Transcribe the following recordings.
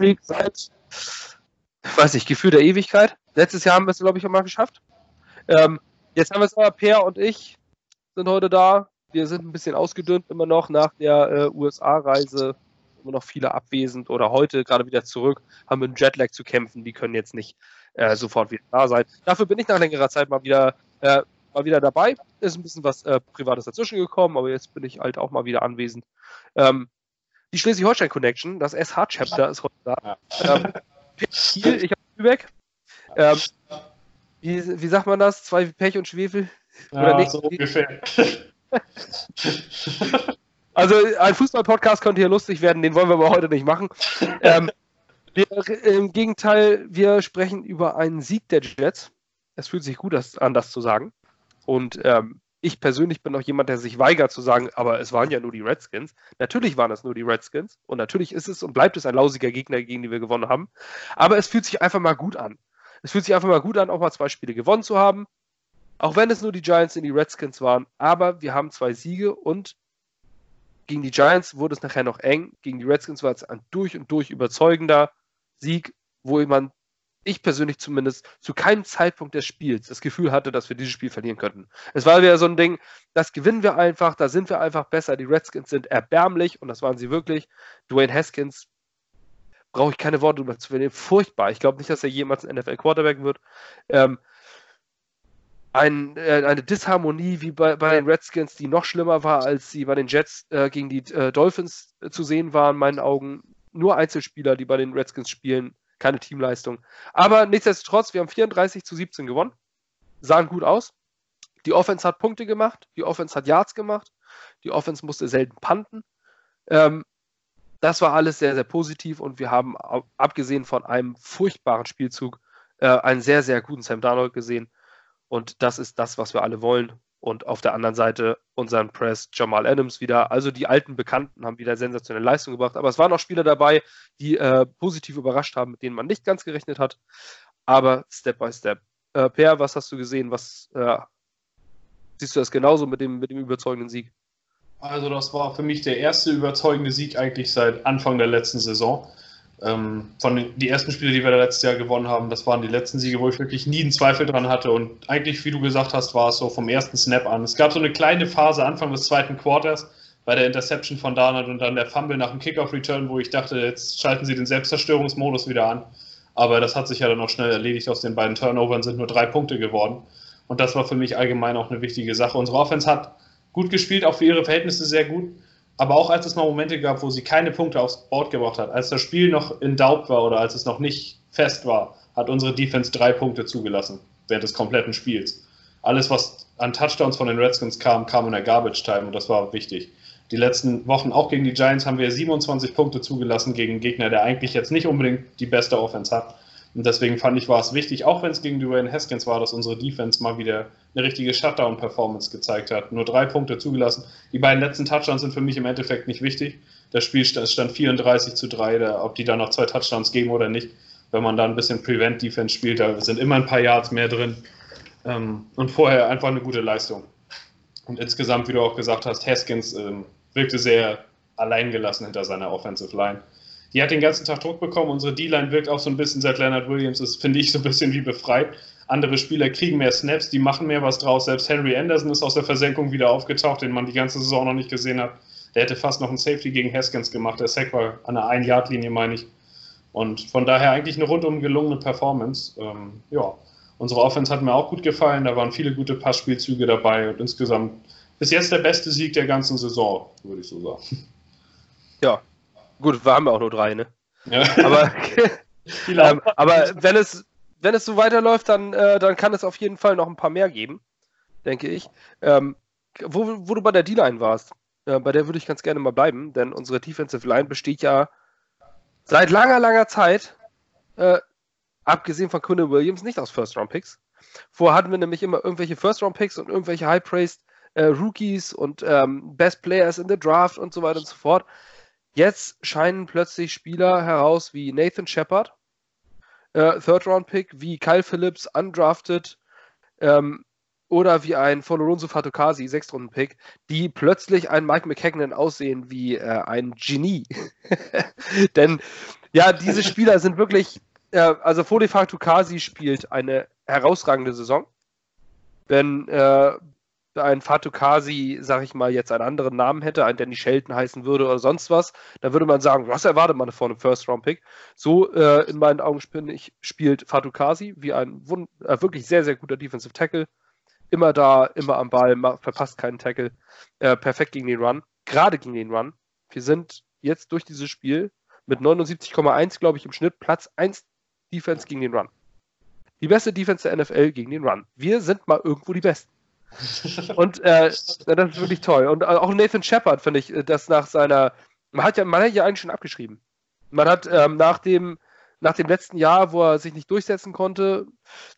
Streak seit, weiß ich, Gefühl der Ewigkeit. Letztes Jahr haben wir es, glaube ich, auch mal geschafft. Ähm, jetzt haben wir es aber, Per und ich sind heute da. Wir sind ein bisschen ausgedünnt immer noch nach der äh, USA-Reise. Immer noch viele abwesend oder heute gerade wieder zurück, haben mit Jetlag zu kämpfen. Die können jetzt nicht äh, sofort wieder da sein. Dafür bin ich nach längerer Zeit mal wieder, äh, mal wieder dabei. Ist ein bisschen was äh, Privates dazwischen gekommen, aber jetzt bin ich halt auch mal wieder anwesend. Ähm, die Schleswig-Holstein Connection, das SH-Chapter ist heute da. Ähm, Kiel, ich habe Lübeck. Ähm, wie, wie sagt man das? Zwei Pech und Schwefel? Oder ja, nicht? so ungefähr. Also ein Fußball-Podcast könnte hier lustig werden, den wollen wir aber heute nicht machen. Ähm, wir, Im Gegenteil, wir sprechen über einen Sieg der Jets. Es fühlt sich gut an, das zu sagen. Und ähm, ich persönlich bin auch jemand, der sich weigert zu sagen, aber es waren ja nur die Redskins. Natürlich waren es nur die Redskins und natürlich ist es und bleibt es ein lausiger Gegner, gegen den wir gewonnen haben. Aber es fühlt sich einfach mal gut an. Es fühlt sich einfach mal gut an, auch mal zwei Spiele gewonnen zu haben. Auch wenn es nur die Giants in die Redskins waren. Aber wir haben zwei Siege und gegen die Giants wurde es nachher noch eng. Gegen die Redskins war es ein durch und durch überzeugender Sieg, wo man, ich persönlich zumindest, zu keinem Zeitpunkt des Spiels das Gefühl hatte, dass wir dieses Spiel verlieren könnten. Es war wieder so ein Ding, das gewinnen wir einfach, da sind wir einfach besser. Die Redskins sind erbärmlich und das waren sie wirklich. Dwayne Haskins brauche ich keine Worte drüber zu verlieren. Furchtbar. Ich glaube nicht, dass er jemals ein NFL-Quarterback wird. Ähm, ein, äh, eine Disharmonie wie bei, bei, den Redskins, die noch schlimmer war, als sie bei den Jets äh, gegen die äh, Dolphins äh, zu sehen waren, in meinen Augen. Nur Einzelspieler, die bei den Redskins spielen, keine Teamleistung. Aber nichtsdestotrotz, wir haben 34 zu 17 gewonnen, sahen gut aus. Die Offense hat Punkte gemacht, die Offense hat Yards gemacht, die Offense musste selten panten. Ähm, das war alles sehr, sehr positiv und wir haben, abgesehen von einem furchtbaren Spielzug, äh, einen sehr, sehr guten Sam Darnold gesehen. Und das ist das, was wir alle wollen. Und auf der anderen Seite unseren Press Jamal Adams wieder. Also die alten Bekannten haben wieder sensationelle Leistung gebracht. Aber es waren auch Spieler dabei, die äh, positiv überrascht haben, mit denen man nicht ganz gerechnet hat. Aber Step by Step. Äh, per, was hast du gesehen? Was äh, siehst du das genauso mit dem, mit dem überzeugenden Sieg? Also das war für mich der erste überzeugende Sieg eigentlich seit Anfang der letzten Saison. Ähm, von den die ersten Spiele, die wir letztes Jahr gewonnen haben, das waren die letzten Siege, wo ich wirklich nie einen Zweifel dran hatte. Und eigentlich, wie du gesagt hast, war es so vom ersten Snap an. Es gab so eine kleine Phase Anfang des zweiten Quarters bei der Interception von Darnold und dann der Fumble nach dem Kickoff-Return, wo ich dachte, jetzt schalten sie den Selbstzerstörungsmodus wieder an. Aber das hat sich ja dann auch schnell erledigt. Aus den beiden Turnovern sind nur drei Punkte geworden. Und das war für mich allgemein auch eine wichtige Sache. Unsere Offense hat gut gespielt, auch für ihre Verhältnisse sehr gut. Aber auch als es mal Momente gab, wo sie keine Punkte aufs Board gebracht hat, als das Spiel noch in Doubt war oder als es noch nicht fest war, hat unsere Defense drei Punkte zugelassen während des kompletten Spiels. Alles, was an Touchdowns von den Redskins kam, kam in der Garbage Time und das war wichtig. Die letzten Wochen, auch gegen die Giants, haben wir 27 Punkte zugelassen gegen einen Gegner, der eigentlich jetzt nicht unbedingt die beste Offense hat. Und deswegen fand ich, war es wichtig, auch wenn es gegen Dwayne Haskins war, dass unsere Defense mal wieder eine richtige Shutdown-Performance gezeigt hat. Nur drei Punkte zugelassen. Die beiden letzten Touchdowns sind für mich im Endeffekt nicht wichtig. Das Spiel stand 34 zu 3, da, ob die da noch zwei Touchdowns geben oder nicht. Wenn man da ein bisschen Prevent-Defense spielt, da sind immer ein paar Yards mehr drin. Ähm, und vorher einfach eine gute Leistung. Und insgesamt, wie du auch gesagt hast, Haskins ähm, wirkte sehr alleingelassen hinter seiner Offensive Line die hat den ganzen Tag Druck bekommen. Unsere D-Line wirkt auch so ein bisschen seit Leonard Williams, das finde ich so ein bisschen wie befreit. Andere Spieler kriegen mehr Snaps, die machen mehr was draus. Selbst Henry Anderson ist aus der Versenkung wieder aufgetaucht, den man die ganze Saison noch nicht gesehen hat. Der hätte fast noch einen Safety gegen Haskins gemacht. Der Sack war an der Ein-Yard-Linie, meine ich. Und von daher eigentlich eine rundum gelungene Performance. Ähm, ja, unsere Offense hat mir auch gut gefallen. Da waren viele gute Passspielzüge dabei und insgesamt bis jetzt der beste Sieg der ganzen Saison, würde ich so sagen. Ja, Gut, wir haben ja auch nur drei, ne? Ja. Aber, ähm, aber wenn es, wenn es so weiterläuft, dann, äh, dann kann es auf jeden Fall noch ein paar mehr geben, denke ich. Ähm, wo, wo du bei der D-Line warst, äh, bei der würde ich ganz gerne mal bleiben, denn unsere Defensive Line besteht ja seit langer, langer Zeit, äh, abgesehen von Quinn Williams, nicht aus First-Round-Picks. Vorher hatten wir nämlich immer irgendwelche First-Round-Picks und irgendwelche High-Praised äh, Rookies und ähm, Best Players in the Draft und so weiter und so fort. Jetzt scheinen plötzlich Spieler heraus wie Nathan Shepard, äh, Third-Round-Pick, wie Kyle Phillips, undrafted, ähm, oder wie ein Folorunso Fatokasi, Sechstrunden-Pick, die plötzlich ein Mike McKagan aussehen wie äh, ein Genie. Denn ja, diese Spieler sind wirklich, äh, also Fode Fatokasi spielt eine herausragende Saison. Wenn äh, ein Fatukasi, sag ich mal, jetzt einen anderen Namen hätte, ein Danny Shelton heißen würde oder sonst was, dann würde man sagen, was erwartet man vor einem First-Round-Pick? So äh, in meinen Augen ich, spielt Fatukasi wie ein äh, wirklich sehr, sehr guter Defensive Tackle. Immer da, immer am Ball, verpasst keinen Tackle. Äh, perfekt gegen den Run. Gerade gegen den Run. Wir sind jetzt durch dieses Spiel mit 79,1, glaube ich, im Schnitt Platz 1 Defense gegen den Run. Die beste Defense der NFL gegen den Run. Wir sind mal irgendwo die Besten. Und äh, das ist wirklich toll. Und auch Nathan Shepard, finde ich, das nach seiner. Man hat ja, man hat ja eigentlich schon abgeschrieben. Man hat ähm, nach dem nach dem letzten Jahr, wo er sich nicht durchsetzen konnte,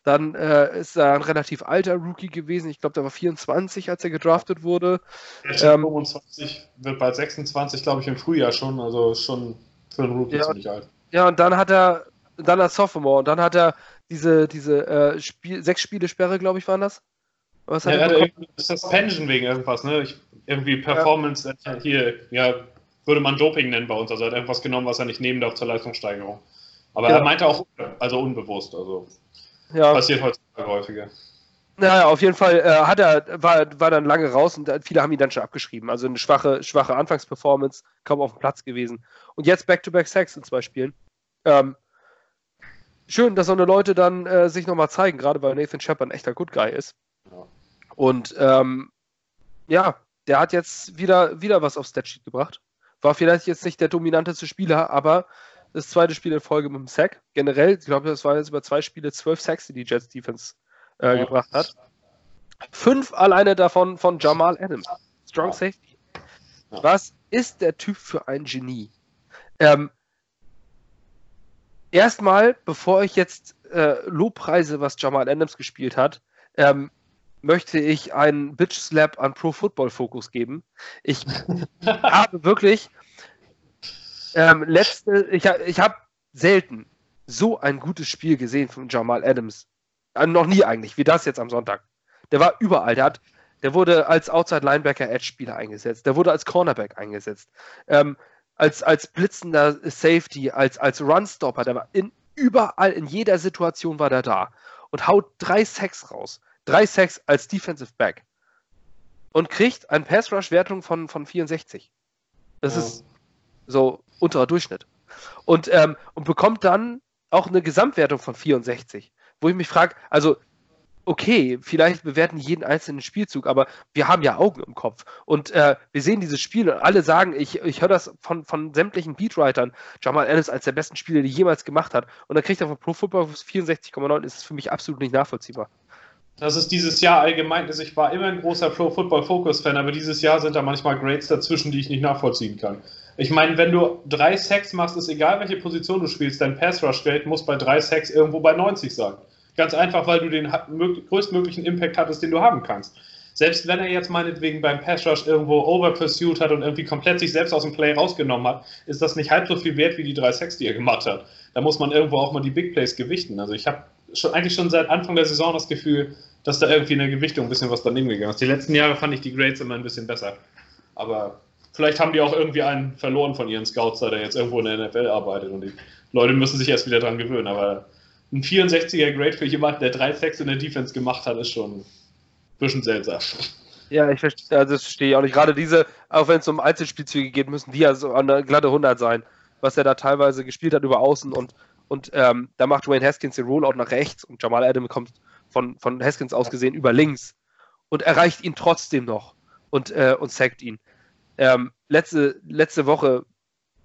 dann äh, ist er ein relativ alter Rookie gewesen. Ich glaube, der war 24, als er gedraftet wurde. Ähm, 25, wird bald 26, glaube ich, im Frühjahr schon. Also schon für einen Rookie ja, ziemlich alt. Ja, und dann hat er, dann als Sophomore, und dann hat er diese, diese äh, Spiel, sechs Spiele Sperre, glaube ich, waren das. Was hat ja, er irgendwie Suspension wegen irgendwas, ne? Ich, irgendwie Performance ja. hier, ja, würde man Doping nennen bei uns. Also er hat irgendwas genommen, was er nicht nehmen darf zur Leistungssteigerung. Aber ja. er meinte auch, also unbewusst, also ja. passiert heutzutage häufiger. Naja, auf jeden Fall äh, hat er, war, war dann lange raus und viele haben ihn dann schon abgeschrieben. Also eine schwache, schwache Anfangsperformance, kaum auf dem Platz gewesen. Und jetzt Back-to-Back-Sacks in zwei Spielen. Ähm, schön, dass so eine Leute dann äh, sich nochmal zeigen, gerade weil Nathan Shepard ein echter Good Guy ist. Ja. Und ähm, ja, der hat jetzt wieder, wieder was aufs Statsheet gebracht. War vielleicht jetzt nicht der dominanteste Spieler, aber das zweite Spiel in Folge mit dem Sack. Generell, ich glaube, das waren jetzt über zwei Spiele zwölf Sacks, die die Jets Defense äh, ja. gebracht hat. Fünf alleine davon von Jamal Adams. Strong ja. Safety. Ja. Was ist der Typ für ein Genie? Ähm, erstmal, bevor ich jetzt äh, Lobpreise, was Jamal Adams gespielt hat, ähm, möchte ich einen Bitch Slap an Pro Football Focus geben. Ich habe wirklich ähm, letzte, ich, ich habe selten so ein gutes Spiel gesehen von Jamal Adams. Äh, noch nie eigentlich, wie das jetzt am Sonntag. Der war überall. Der, hat, der wurde als Outside Linebacker Edge Spieler eingesetzt. Der wurde als Cornerback eingesetzt. Ähm, als, als blitzender Safety, als, als Runstopper. Der war in, überall, in jeder Situation war der da. Und haut drei Sacks raus. Drei Sacks als Defensive Back. Und kriegt eine Pass-Rush-Wertung von, von 64. Das ja. ist so unterer Durchschnitt. Und, ähm, und bekommt dann auch eine Gesamtwertung von 64. Wo ich mich frage, also okay, vielleicht bewerten jeden einzelnen Spielzug, aber wir haben ja Augen im Kopf. Und äh, wir sehen dieses Spiel und alle sagen, ich, ich höre das von, von sämtlichen Beatwritern, Jamal Ellis als der besten Spieler, die jemals gemacht hat. Und dann kriegt er von Pro Football 64,9, ist es für mich absolut nicht nachvollziehbar. Das ist dieses Jahr allgemein, also ich war immer ein großer Pro Football Focus Fan, aber dieses Jahr sind da manchmal Grades dazwischen, die ich nicht nachvollziehen kann. Ich meine, wenn du drei Sacks machst, ist egal, welche Position du spielst, dein Pass Rush Grade muss bei drei Sacks irgendwo bei 90 sein. Ganz einfach, weil du den größtmöglichen Impact hattest, den du haben kannst. Selbst wenn er jetzt meinetwegen beim Pass Rush irgendwo overpursued hat und irgendwie komplett sich selbst aus dem Play rausgenommen hat, ist das nicht halb so viel wert wie die drei Sacks, die er gemacht hat. Da muss man irgendwo auch mal die Big Plays gewichten. Also ich habe schon, eigentlich schon seit Anfang der Saison das Gefühl, dass da irgendwie in der Gewichtung ein bisschen was daneben gegangen ist. Die letzten Jahre fand ich die Grades immer ein bisschen besser. Aber vielleicht haben die auch irgendwie einen verloren von ihren Scouts, der jetzt irgendwo in der NFL arbeitet und die Leute müssen sich erst wieder dran gewöhnen. Aber ein 64er Grade für jemanden, der drei Sacks in der Defense gemacht hat, ist schon ein bisschen seltsam. Ja, ich verstehe, also das verstehe ich auch nicht. Gerade diese, auch wenn es um Einzelspielzüge geht, müssen die ja so der glatte 100 sein, was er da teilweise gespielt hat über Außen und, und ähm, da macht Wayne Haskins den Rollout nach rechts und Jamal Adams kommt von, von Haskins aus gesehen über links und erreicht ihn trotzdem noch und, äh, und sackt ihn. Ähm, letzte, letzte Woche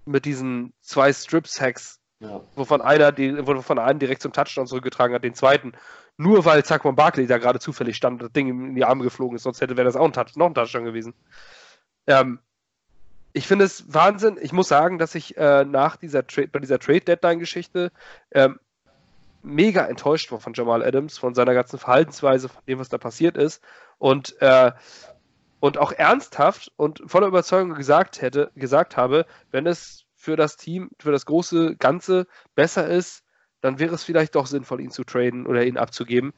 mit diesen zwei Strip-Sacks, ja. wovon einer die, wovon einer direkt zum Touchdown zurückgetragen hat, den zweiten, nur weil Saquon Barkley da gerade zufällig stand und das Ding in die Arme geflogen ist, sonst hätte wäre das auch ein Touch, noch ein Touchdown gewesen. Ähm, ich finde es Wahnsinn. Ich muss sagen, dass ich äh, nach dieser Tra bei dieser Trade Deadline Geschichte ähm, mega enttäuscht war von Jamal Adams, von seiner ganzen Verhaltensweise, von dem, was da passiert ist. Und äh, und auch ernsthaft und voller Überzeugung gesagt hätte, gesagt habe, wenn es für das Team, für das große Ganze besser ist, dann wäre es vielleicht doch sinnvoll, ihn zu traden oder ihn abzugeben.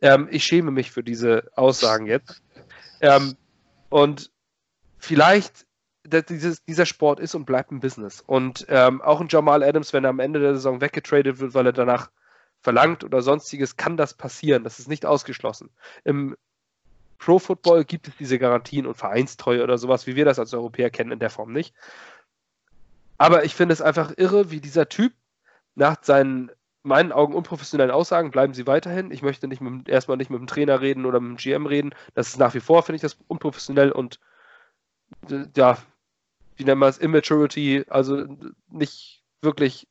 Ähm, ich schäme mich für diese Aussagen jetzt. Ähm, und vielleicht, dieses, dieser Sport ist und bleibt ein Business. Und ähm, auch ein Jamal Adams, wenn er am Ende der Saison weggetradet wird, weil er danach verlangt oder sonstiges, kann das passieren. Das ist nicht ausgeschlossen. Im Pro Football gibt es diese Garantien und Vereinstreue oder sowas, wie wir das als Europäer kennen, in der Form nicht. Aber ich finde es einfach irre, wie dieser Typ nach seinen meinen Augen unprofessionellen Aussagen bleiben sie weiterhin. Ich möchte nicht mit, erstmal nicht mit dem Trainer reden oder mit dem GM reden. Das ist nach wie vor, finde ich das unprofessionell und ja, wie nennen wir es, Immaturity, also nicht wirklich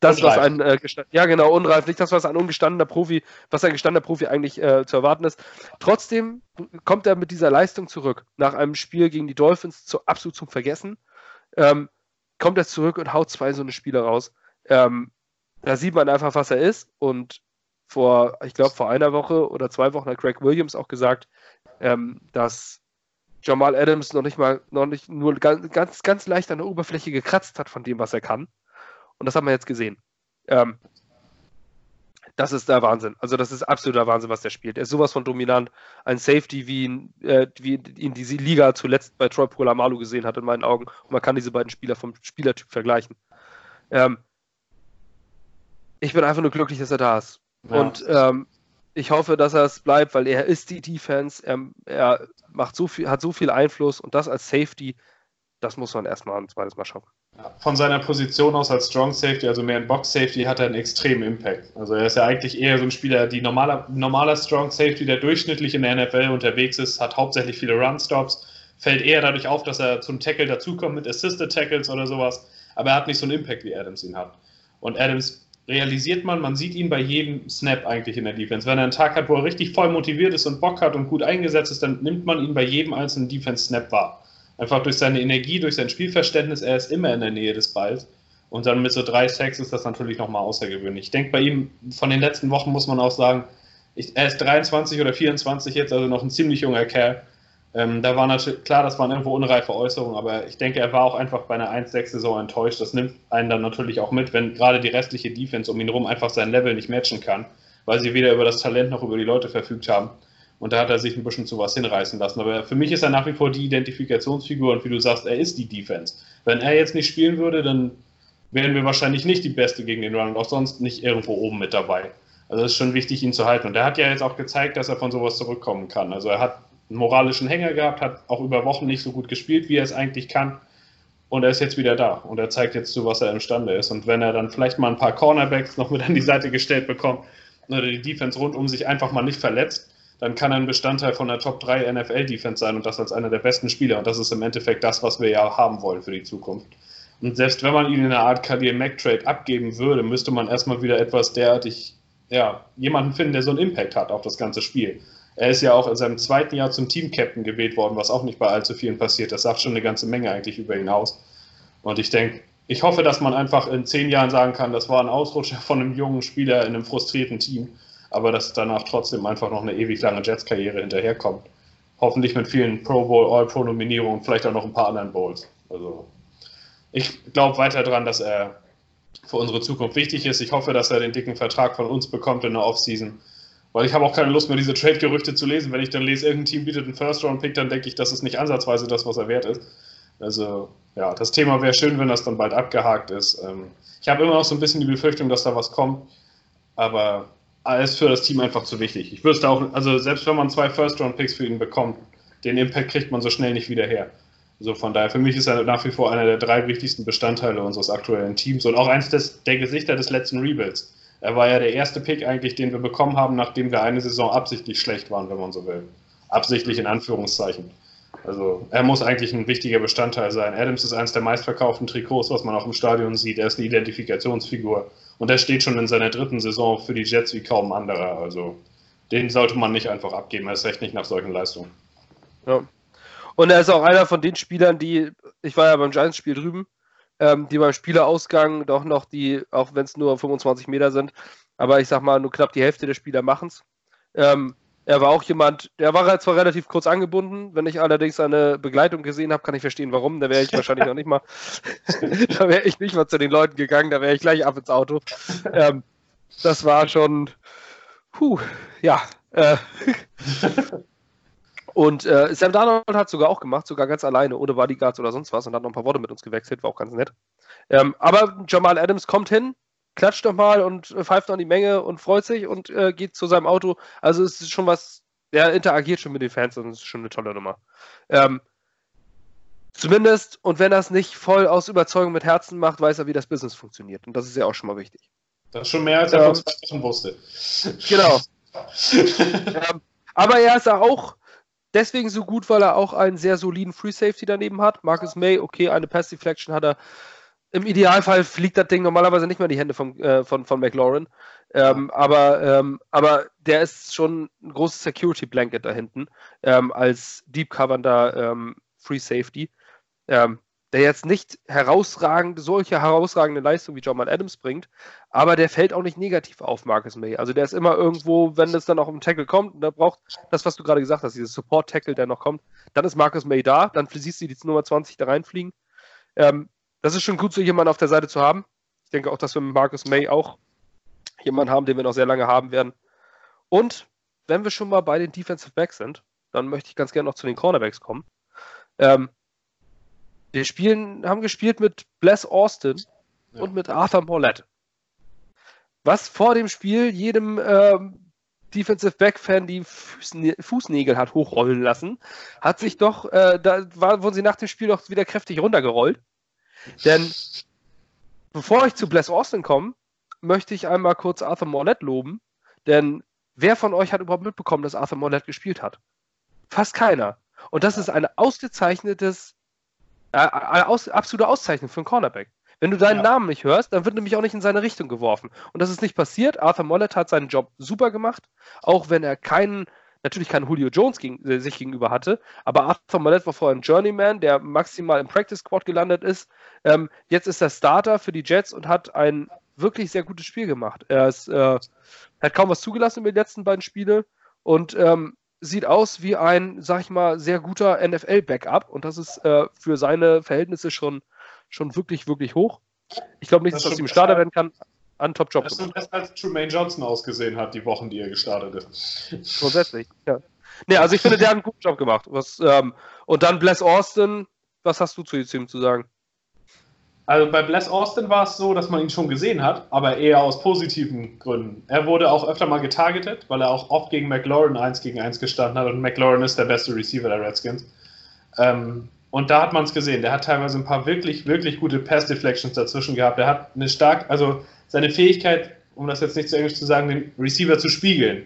das, unreif. was ein äh, ja genau, unreif, nicht das, was ein ungestandener Profi, was ein gestandener Profi eigentlich äh, zu erwarten ist. Trotzdem kommt er mit dieser Leistung zurück. Nach einem Spiel gegen die Dolphins zu, absolut zum Vergessen. Ähm, kommt er zurück und haut zwei so eine Spiele raus. Ähm, da sieht man einfach, was er ist. Und vor, ich glaube, vor einer Woche oder zwei Wochen hat Craig Williams auch gesagt, ähm, dass Jamal Adams noch nicht mal, noch nicht nur ganz, ganz, ganz leicht an der Oberfläche gekratzt hat von dem, was er kann. Und das haben wir jetzt gesehen. Ähm, das ist der Wahnsinn. Also das ist absoluter Wahnsinn, was der spielt. Er ist sowas von dominant. Ein Safety, wie ihn, äh, wie ihn diese Liga zuletzt bei Troy Polamalu gesehen hat, in meinen Augen. Und man kann diese beiden Spieler vom Spielertyp vergleichen. Ähm, ich bin einfach nur glücklich, dass er da ist. Ja. Und ähm, ich hoffe, dass er es bleibt, weil er ist die Defense. Er, er macht so viel, hat so viel Einfluss und das als Safety, das muss man erstmal ein zweites Mal schauen. Von seiner Position aus als Strong Safety, also mehr ein Box Safety, hat er einen extremen Impact. Also er ist ja eigentlich eher so ein Spieler, die normaler, normaler Strong Safety, der durchschnittlich in der NFL unterwegs ist, hat hauptsächlich viele Run Stops, fällt eher dadurch auf, dass er zum Tackle dazukommt mit Assisted Tackles oder sowas, aber er hat nicht so einen Impact, wie Adams ihn hat. Und Adams realisiert man, man sieht ihn bei jedem Snap eigentlich in der Defense. Wenn er einen Tag hat, wo er richtig voll motiviert ist und Bock hat und gut eingesetzt ist, dann nimmt man ihn bei jedem einzelnen Defense-Snap wahr. Einfach durch seine Energie, durch sein Spielverständnis, er ist immer in der Nähe des Balls. Und dann mit so drei Sacks ist das natürlich nochmal außergewöhnlich. Ich denke, bei ihm von den letzten Wochen muss man auch sagen, ich, er ist 23 oder 24 jetzt, also noch ein ziemlich junger Kerl. Ähm, da war natürlich, klar, das waren irgendwo unreife Äußerungen, aber ich denke, er war auch einfach bei einer 1-6-Saison enttäuscht. Das nimmt einen dann natürlich auch mit, wenn gerade die restliche Defense um ihn herum einfach sein Level nicht matchen kann, weil sie weder über das Talent noch über die Leute verfügt haben. Und da hat er sich ein bisschen zu was hinreißen lassen. Aber für mich ist er nach wie vor die Identifikationsfigur und wie du sagst, er ist die Defense. Wenn er jetzt nicht spielen würde, dann wären wir wahrscheinlich nicht die Beste gegen den Run und auch sonst nicht irgendwo oben mit dabei. Also es ist schon wichtig, ihn zu halten. Und er hat ja jetzt auch gezeigt, dass er von sowas zurückkommen kann. Also er hat einen moralischen Hänger gehabt, hat auch über Wochen nicht so gut gespielt, wie er es eigentlich kann. Und er ist jetzt wieder da und er zeigt jetzt zu, was er imstande ist. Und wenn er dann vielleicht mal ein paar Cornerbacks noch mit an die Seite gestellt bekommt oder die Defense rundum sich einfach mal nicht verletzt, dann kann er ein Bestandteil von der Top 3 NFL-Defense sein und das als einer der besten Spieler. Und das ist im Endeffekt das, was wir ja haben wollen für die Zukunft. Und selbst wenn man ihn in einer Art Khalil Mack Trade abgeben würde, müsste man erstmal wieder etwas derartig, ja, jemanden finden, der so einen Impact hat auf das ganze Spiel. Er ist ja auch in seinem zweiten Jahr zum Team-Captain gewählt worden, was auch nicht bei allzu vielen passiert. Das sagt schon eine ganze Menge eigentlich über ihn aus. Und ich denke, ich hoffe, dass man einfach in zehn Jahren sagen kann, das war ein Ausrutscher von einem jungen Spieler in einem frustrierten Team, aber dass danach trotzdem einfach noch eine ewig lange Jets-Karriere hinterherkommt. Hoffentlich mit vielen Pro Bowl, All-Pro-Nominierungen, vielleicht auch noch ein paar anderen Bowls. Also ich glaube weiter daran, dass er für unsere Zukunft wichtig ist. Ich hoffe, dass er den dicken Vertrag von uns bekommt in der Offseason weil ich habe auch keine Lust mehr, diese Trade-Gerüchte zu lesen. Wenn ich dann lese, irgendein Team bietet einen First-Round-Pick, dann denke ich, das ist nicht ansatzweise das, was er wert ist. Also, ja, das Thema wäre schön, wenn das dann bald abgehakt ist. Ähm, ich habe immer noch so ein bisschen die Befürchtung, dass da was kommt, aber alles für das Team einfach zu wichtig. Ich wüsste auch, also selbst wenn man zwei First-Round-Picks für ihn bekommt, den Impact kriegt man so schnell nicht wieder her. Also von daher, für mich ist er nach wie vor einer der drei wichtigsten Bestandteile unseres aktuellen Teams und auch eins der Gesichter des letzten Rebuilds. Er war ja der erste Pick eigentlich, den wir bekommen haben, nachdem wir eine Saison absichtlich schlecht waren, wenn man so will. Absichtlich in Anführungszeichen. Also er muss eigentlich ein wichtiger Bestandteil sein. Adams ist eines der meistverkauften Trikots, was man auch im Stadion sieht. Er ist eine Identifikationsfigur. Und er steht schon in seiner dritten Saison für die Jets wie kaum anderer. Also den sollte man nicht einfach abgeben. Er ist recht nicht nach solchen Leistungen. Ja. Und er ist auch einer von den Spielern, die, ich war ja beim Giants-Spiel drüben, ähm, die beim Spielerausgang doch noch die, auch wenn es nur 25 Meter sind, aber ich sag mal, nur knapp die Hälfte der Spieler machen es. Ähm, er war auch jemand, der war zwar relativ kurz angebunden, wenn ich allerdings seine Begleitung gesehen habe, kann ich verstehen, warum. Da wäre ich wahrscheinlich noch nicht mal, da wäre ich nicht mal zu den Leuten gegangen, da wäre ich gleich ab ins Auto. Ähm, das war schon, Puh, ja. Äh. und äh, Sam Darnold hat sogar auch gemacht, sogar ganz alleine, ohne Bodyguards oder sonst was und hat noch ein paar Worte mit uns gewechselt, war auch ganz nett. Ähm, aber Jamal Adams kommt hin, klatscht doch mal und äh, pfeift noch die Menge und freut sich und äh, geht zu seinem Auto. Also es ist schon was, der interagiert schon mit den Fans und es ist schon eine tolle Nummer. Ähm, zumindest, und wenn er es nicht voll aus Überzeugung mit Herzen macht, weiß er, wie das Business funktioniert. Und das ist ja auch schon mal wichtig. Das ist schon mehr, als er ähm, vor zwei Wochen wusste. Genau. ähm, aber er ist auch deswegen so gut, weil er auch einen sehr soliden Free Safety daneben hat. Marcus May, okay, eine Pass Deflection hat er im Idealfall fliegt das Ding normalerweise nicht mehr in die Hände von, äh, von, von McLaurin. Ähm, aber, ähm, aber der ist schon ein großes Security Blanket da hinten ähm, als deep covernder ähm, Free Safety. Der jetzt nicht herausragend, solche herausragende Leistung wie John Adams bringt, aber der fällt auch nicht negativ auf, Marcus May. Also der ist immer irgendwo, wenn es dann auch um Tackle kommt, und da braucht das, was du gerade gesagt hast, dieses Support-Tackle, der noch kommt, dann ist Marcus May da, dann siehst du die Nummer 20 da reinfliegen. Ähm, das ist schon gut, so jemanden auf der Seite zu haben. Ich denke auch, dass wir mit Marcus May auch jemanden haben, den wir noch sehr lange haben werden. Und wenn wir schon mal bei den Defensive Backs sind, dann möchte ich ganz gerne noch zu den Cornerbacks kommen. Ähm, wir spielen, haben gespielt mit Bless Austin ja. und mit Arthur Mollett. Was vor dem Spiel jedem ähm, Defensive Back-Fan die Fußnä Fußnägel hat hochrollen lassen, hat sich doch, äh, da war, wurden sie nach dem Spiel doch wieder kräftig runtergerollt. Denn bevor ich zu Bless Austin komme, möchte ich einmal kurz Arthur Morlett loben. Denn wer von euch hat überhaupt mitbekommen, dass Arthur Morlett gespielt hat? Fast keiner. Und das ist eine ausgezeichnetes, eine aus, absolute Auszeichnung für einen Cornerback. Wenn du deinen ja. Namen nicht hörst, dann wird nämlich auch nicht in seine Richtung geworfen. Und das ist nicht passiert. Arthur Mollett hat seinen Job super gemacht, auch wenn er keinen natürlich kein Julio Jones gegen, äh, sich gegenüber hatte, aber Arthur Mallet war vorher ein Journeyman, der maximal im Practice Squad gelandet ist. Ähm, jetzt ist er Starter für die Jets und hat ein wirklich sehr gutes Spiel gemacht. Er ist, äh, hat kaum was zugelassen über die letzten beiden Spiele und ähm, sieht aus wie ein, sag ich mal, sehr guter NFL-Backup und das ist äh, für seine Verhältnisse schon, schon wirklich, wirklich hoch. Ich glaube nicht, das dass er ihm Starter werden kann, einen Top-Job gemacht. Das ist besser als Trumaine Johnson ausgesehen hat, die Wochen, die er gestartet ist. Grundsätzlich, ja. Nee, also ich finde, der hat einen guten Job gemacht. Was, ähm, und dann Bless Austin, was hast du zu ihm zu sagen? Also bei Bless Austin war es so, dass man ihn schon gesehen hat, aber eher aus positiven Gründen. Er wurde auch öfter mal getargetet, weil er auch oft gegen McLaurin 1 gegen 1 gestanden hat und McLaurin ist der beste Receiver der Redskins. Ähm, und da hat man es gesehen. Der hat teilweise ein paar wirklich, wirklich gute Pass-Deflections dazwischen gehabt. Er hat eine stark, also seine Fähigkeit, um das jetzt nicht zu englisch zu sagen, den Receiver zu spiegeln.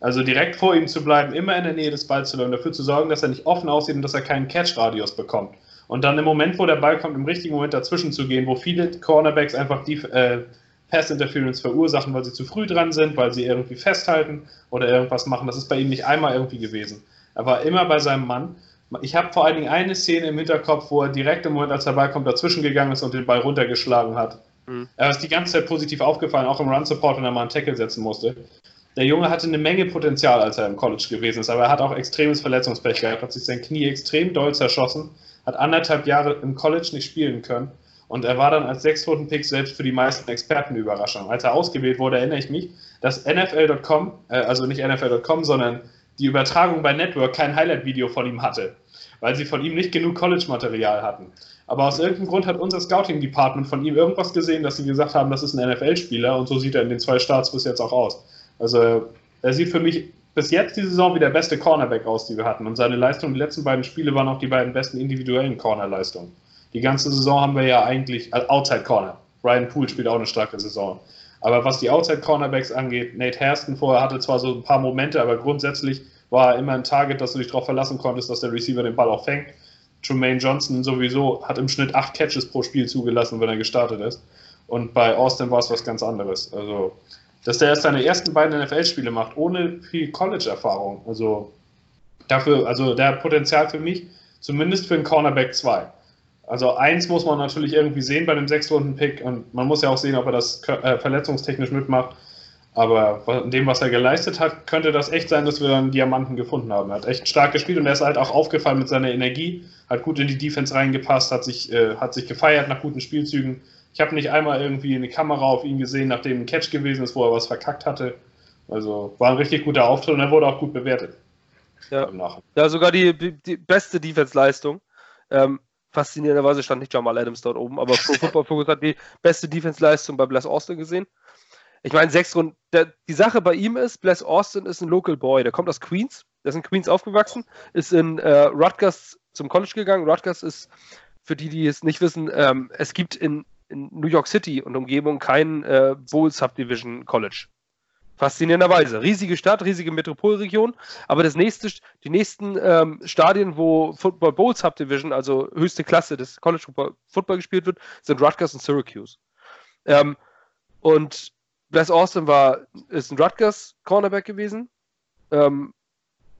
Also direkt vor ihm zu bleiben, immer in der Nähe des Balls zu bleiben, dafür zu sorgen, dass er nicht offen aussieht und dass er keinen Catch-Radius bekommt. Und dann im Moment, wo der Ball kommt, im richtigen Moment dazwischen zu gehen, wo viele Cornerbacks einfach die äh, Pass-Interference verursachen, weil sie zu früh dran sind, weil sie irgendwie festhalten oder irgendwas machen. Das ist bei ihm nicht einmal irgendwie gewesen. Er war immer bei seinem Mann. Ich habe vor allen Dingen eine Szene im Hinterkopf, wo er direkt im Moment, als der Ball kommt, dazwischen gegangen ist und den Ball runtergeschlagen hat. Mhm. Er ist die ganze Zeit positiv aufgefallen, auch im Run-Support, wenn er mal einen Tackle setzen musste. Der Junge hatte eine Menge Potenzial, als er im College gewesen ist, aber er hat auch extremes Verletzungspech gehabt, hat sich sein Knie extrem doll zerschossen, hat anderthalb Jahre im College nicht spielen können und er war dann als Sechs-Runden-Pick selbst für die meisten Experten Überraschung. Als er ausgewählt wurde, erinnere ich mich, dass NFL.com, äh, also nicht NFL.com, sondern die Übertragung bei Network kein Highlight-Video von ihm hatte, weil sie von ihm nicht genug College-Material hatten. Aber aus irgendeinem Grund hat unser Scouting-Department von ihm irgendwas gesehen, dass sie gesagt haben, das ist ein NFL-Spieler und so sieht er in den zwei Starts bis jetzt auch aus. Also er sieht für mich bis jetzt die Saison wie der beste Cornerback aus, die wir hatten. Und seine Leistung, die letzten beiden Spiele waren auch die beiden besten individuellen Corner-Leistungen. Die ganze Saison haben wir ja eigentlich, also Outside Corner. Ryan Poole spielt auch eine starke Saison. Aber was die Outside Cornerbacks angeht, Nate Hairston vorher hatte zwar so ein paar Momente, aber grundsätzlich war er immer ein Target, dass du dich darauf verlassen konntest, dass der Receiver den Ball auch fängt. Trumaine Johnson sowieso hat im Schnitt acht Catches pro Spiel zugelassen, wenn er gestartet ist. Und bei Austin war es was ganz anderes. Also, dass der erst seine ersten beiden NFL-Spiele macht, ohne viel College-Erfahrung. Also, dafür, also der hat Potenzial für mich, zumindest für einen Cornerback 2. Also, eins muss man natürlich irgendwie sehen bei dem Sechs-Runden-Pick und man muss ja auch sehen, ob er das äh, verletzungstechnisch mitmacht. Aber in dem, was er geleistet hat, könnte das echt sein, dass wir dann Diamanten gefunden haben. Er hat echt stark gespielt und er ist halt auch aufgefallen mit seiner Energie, hat gut in die Defense reingepasst, hat sich, äh, hat sich gefeiert nach guten Spielzügen. Ich habe nicht einmal irgendwie eine Kamera auf ihn gesehen, nachdem ein Catch gewesen ist, wo er was verkackt hatte. Also war ein richtig guter Auftritt und er wurde auch gut bewertet. Ja, ja sogar die, die beste Defense-Leistung. Ähm, faszinierenderweise stand nicht Jamal Adams dort oben, aber Pro Football Focus hat die beste Defense-Leistung bei Bless Austin gesehen. Ich meine, sechs Runden. Der, die Sache bei ihm ist, Bless Austin ist ein Local Boy. Der kommt aus Queens. Der ist in Queens aufgewachsen, ist in äh, Rutgers zum College gegangen. Rutgers ist, für die, die es nicht wissen, ähm, es gibt in, in, New York City und Umgebung kein äh, Bowl Subdivision College. Faszinierenderweise. Riesige Stadt, riesige Metropolregion, aber das nächste, die nächsten ähm, Stadien, wo Football Bowl Subdivision, also höchste Klasse des College Football, Football gespielt wird, sind Rutgers und Syracuse. Ähm, und Bless Austin war, ist ein Rutgers Cornerback gewesen. Ähm,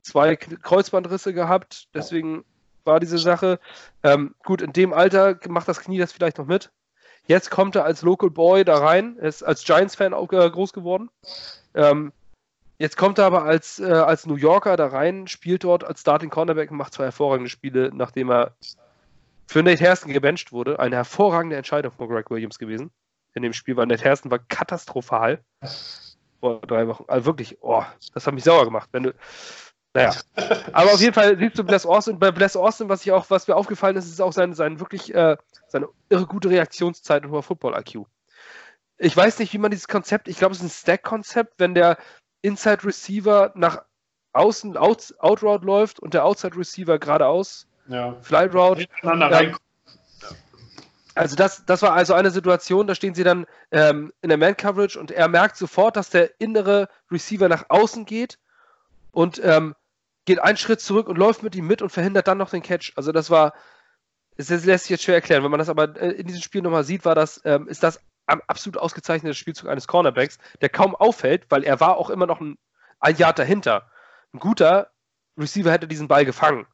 zwei Kreuzbandrisse gehabt, deswegen war diese Sache. Ähm, gut, in dem Alter macht das Knie das vielleicht noch mit. Jetzt kommt er als Local Boy da rein, er ist als Giants-Fan auch äh, groß geworden. Ähm, jetzt kommt er aber als, äh, als New Yorker da rein, spielt dort als Starting Cornerback und macht zwei hervorragende Spiele, nachdem er für Nate Hairston gebencht wurde. Eine hervorragende Entscheidung von Greg Williams gewesen in dem Spiel, weil Nate Hairston war katastrophal vor drei Wochen. Also wirklich, oh, das hat mich sauer gemacht. Wenn du, naja. Aber auf jeden Fall siehst du Bless Austin. Bei Bless Austin, was ich auch, was mir aufgefallen ist, ist auch sein, sein wirklich, äh, seine irre gute Reaktionszeit und hoher Football-IQ. Ich weiß nicht, wie man dieses Konzept, ich glaube, es ist ein Stack-Konzept, wenn der Inside Receiver nach außen out, Outroute läuft und der Outside Receiver geradeaus ja. Fly Route. Ähm, also das, das war also eine Situation, da stehen sie dann ähm, in der Man-Coverage und er merkt sofort, dass der innere Receiver nach außen geht und ähm, geht einen Schritt zurück und läuft mit ihm mit und verhindert dann noch den Catch. Also das war, das lässt sich jetzt schwer erklären. Wenn man das aber äh, in diesem Spiel nochmal sieht, war das, ähm, ist das ein absolut ausgezeichneter Spielzug eines Cornerbacks, der kaum auffällt, weil er war auch immer noch ein, ein Yard dahinter. Ein guter Receiver hätte diesen Ball gefangen.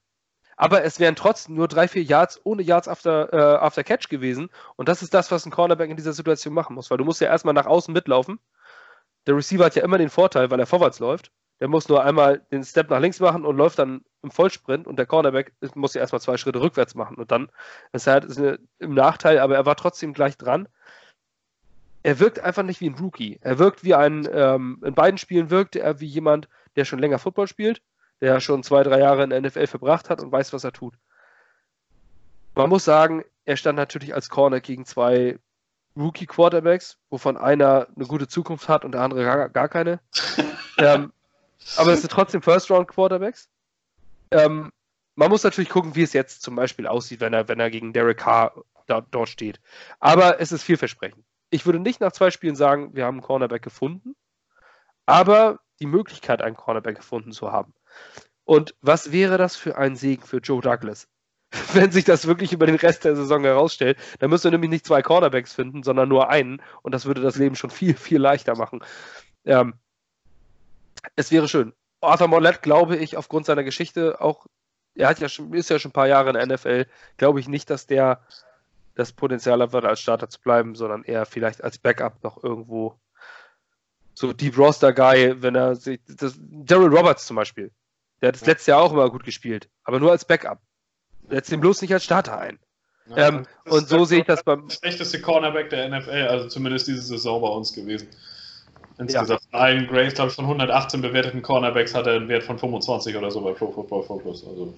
Aber es wären trotzdem nur drei, vier Yards ohne Yards after, äh, after Catch gewesen. Und das ist das, was ein Cornerback in dieser Situation machen muss, weil du musst ja erstmal nach außen mitlaufen. Der Receiver hat ja immer den Vorteil, weil er vorwärts läuft. Der muss nur einmal den Step nach links machen und läuft dann im Vollsprint und der Cornerback muss ja erstmal zwei Schritte rückwärts machen und dann ist er halt ist eine, im Nachteil, aber er war trotzdem gleich dran. Er wirkt einfach nicht wie ein Rookie. Er wirkt wie ein, ähm, in beiden Spielen wirkte er wie jemand, der schon länger Football spielt, der schon zwei, drei Jahre in der NFL verbracht hat und weiß, was er tut. Man muss sagen, er stand natürlich als Corner gegen zwei Rookie-Quarterbacks, wovon einer eine gute Zukunft hat und der andere gar, gar keine. ähm, aber es sind trotzdem First-Round-Quarterbacks. Ähm, man muss natürlich gucken, wie es jetzt zum Beispiel aussieht, wenn er, wenn er gegen Derek Carr da, dort steht. Aber es ist vielversprechend. Ich würde nicht nach zwei Spielen sagen, wir haben einen Cornerback gefunden, aber die Möglichkeit, einen Cornerback gefunden zu haben. Und was wäre das für ein Segen für Joe Douglas? Wenn sich das wirklich über den Rest der Saison herausstellt, dann müsste er nämlich nicht zwei Cornerbacks finden, sondern nur einen. Und das würde das Leben schon viel, viel leichter machen. Ähm, es wäre schön. Arthur Mollett, glaube ich, aufgrund seiner Geschichte, auch, er hat ja schon, ist ja schon ein paar Jahre in der NFL, glaube ich nicht, dass der das Potenzial hat, als Starter zu bleiben, sondern eher vielleicht als Backup noch irgendwo so Deep Roster Guy, wenn er sich, das, Daryl Roberts zum Beispiel, der hat das letzte Jahr auch immer gut gespielt, aber nur als Backup. Setzt ihn bloß nicht als Starter ein. Ja, ähm, und so sehe ich das beim. schlechteste Cornerback der NFL, also zumindest diese Saison bei uns gewesen. Insgesamt ja. allen Grades, glaube ich, von 118 bewerteten Cornerbacks hat er einen Wert von 25 oder so bei Pro Football Focus. Also.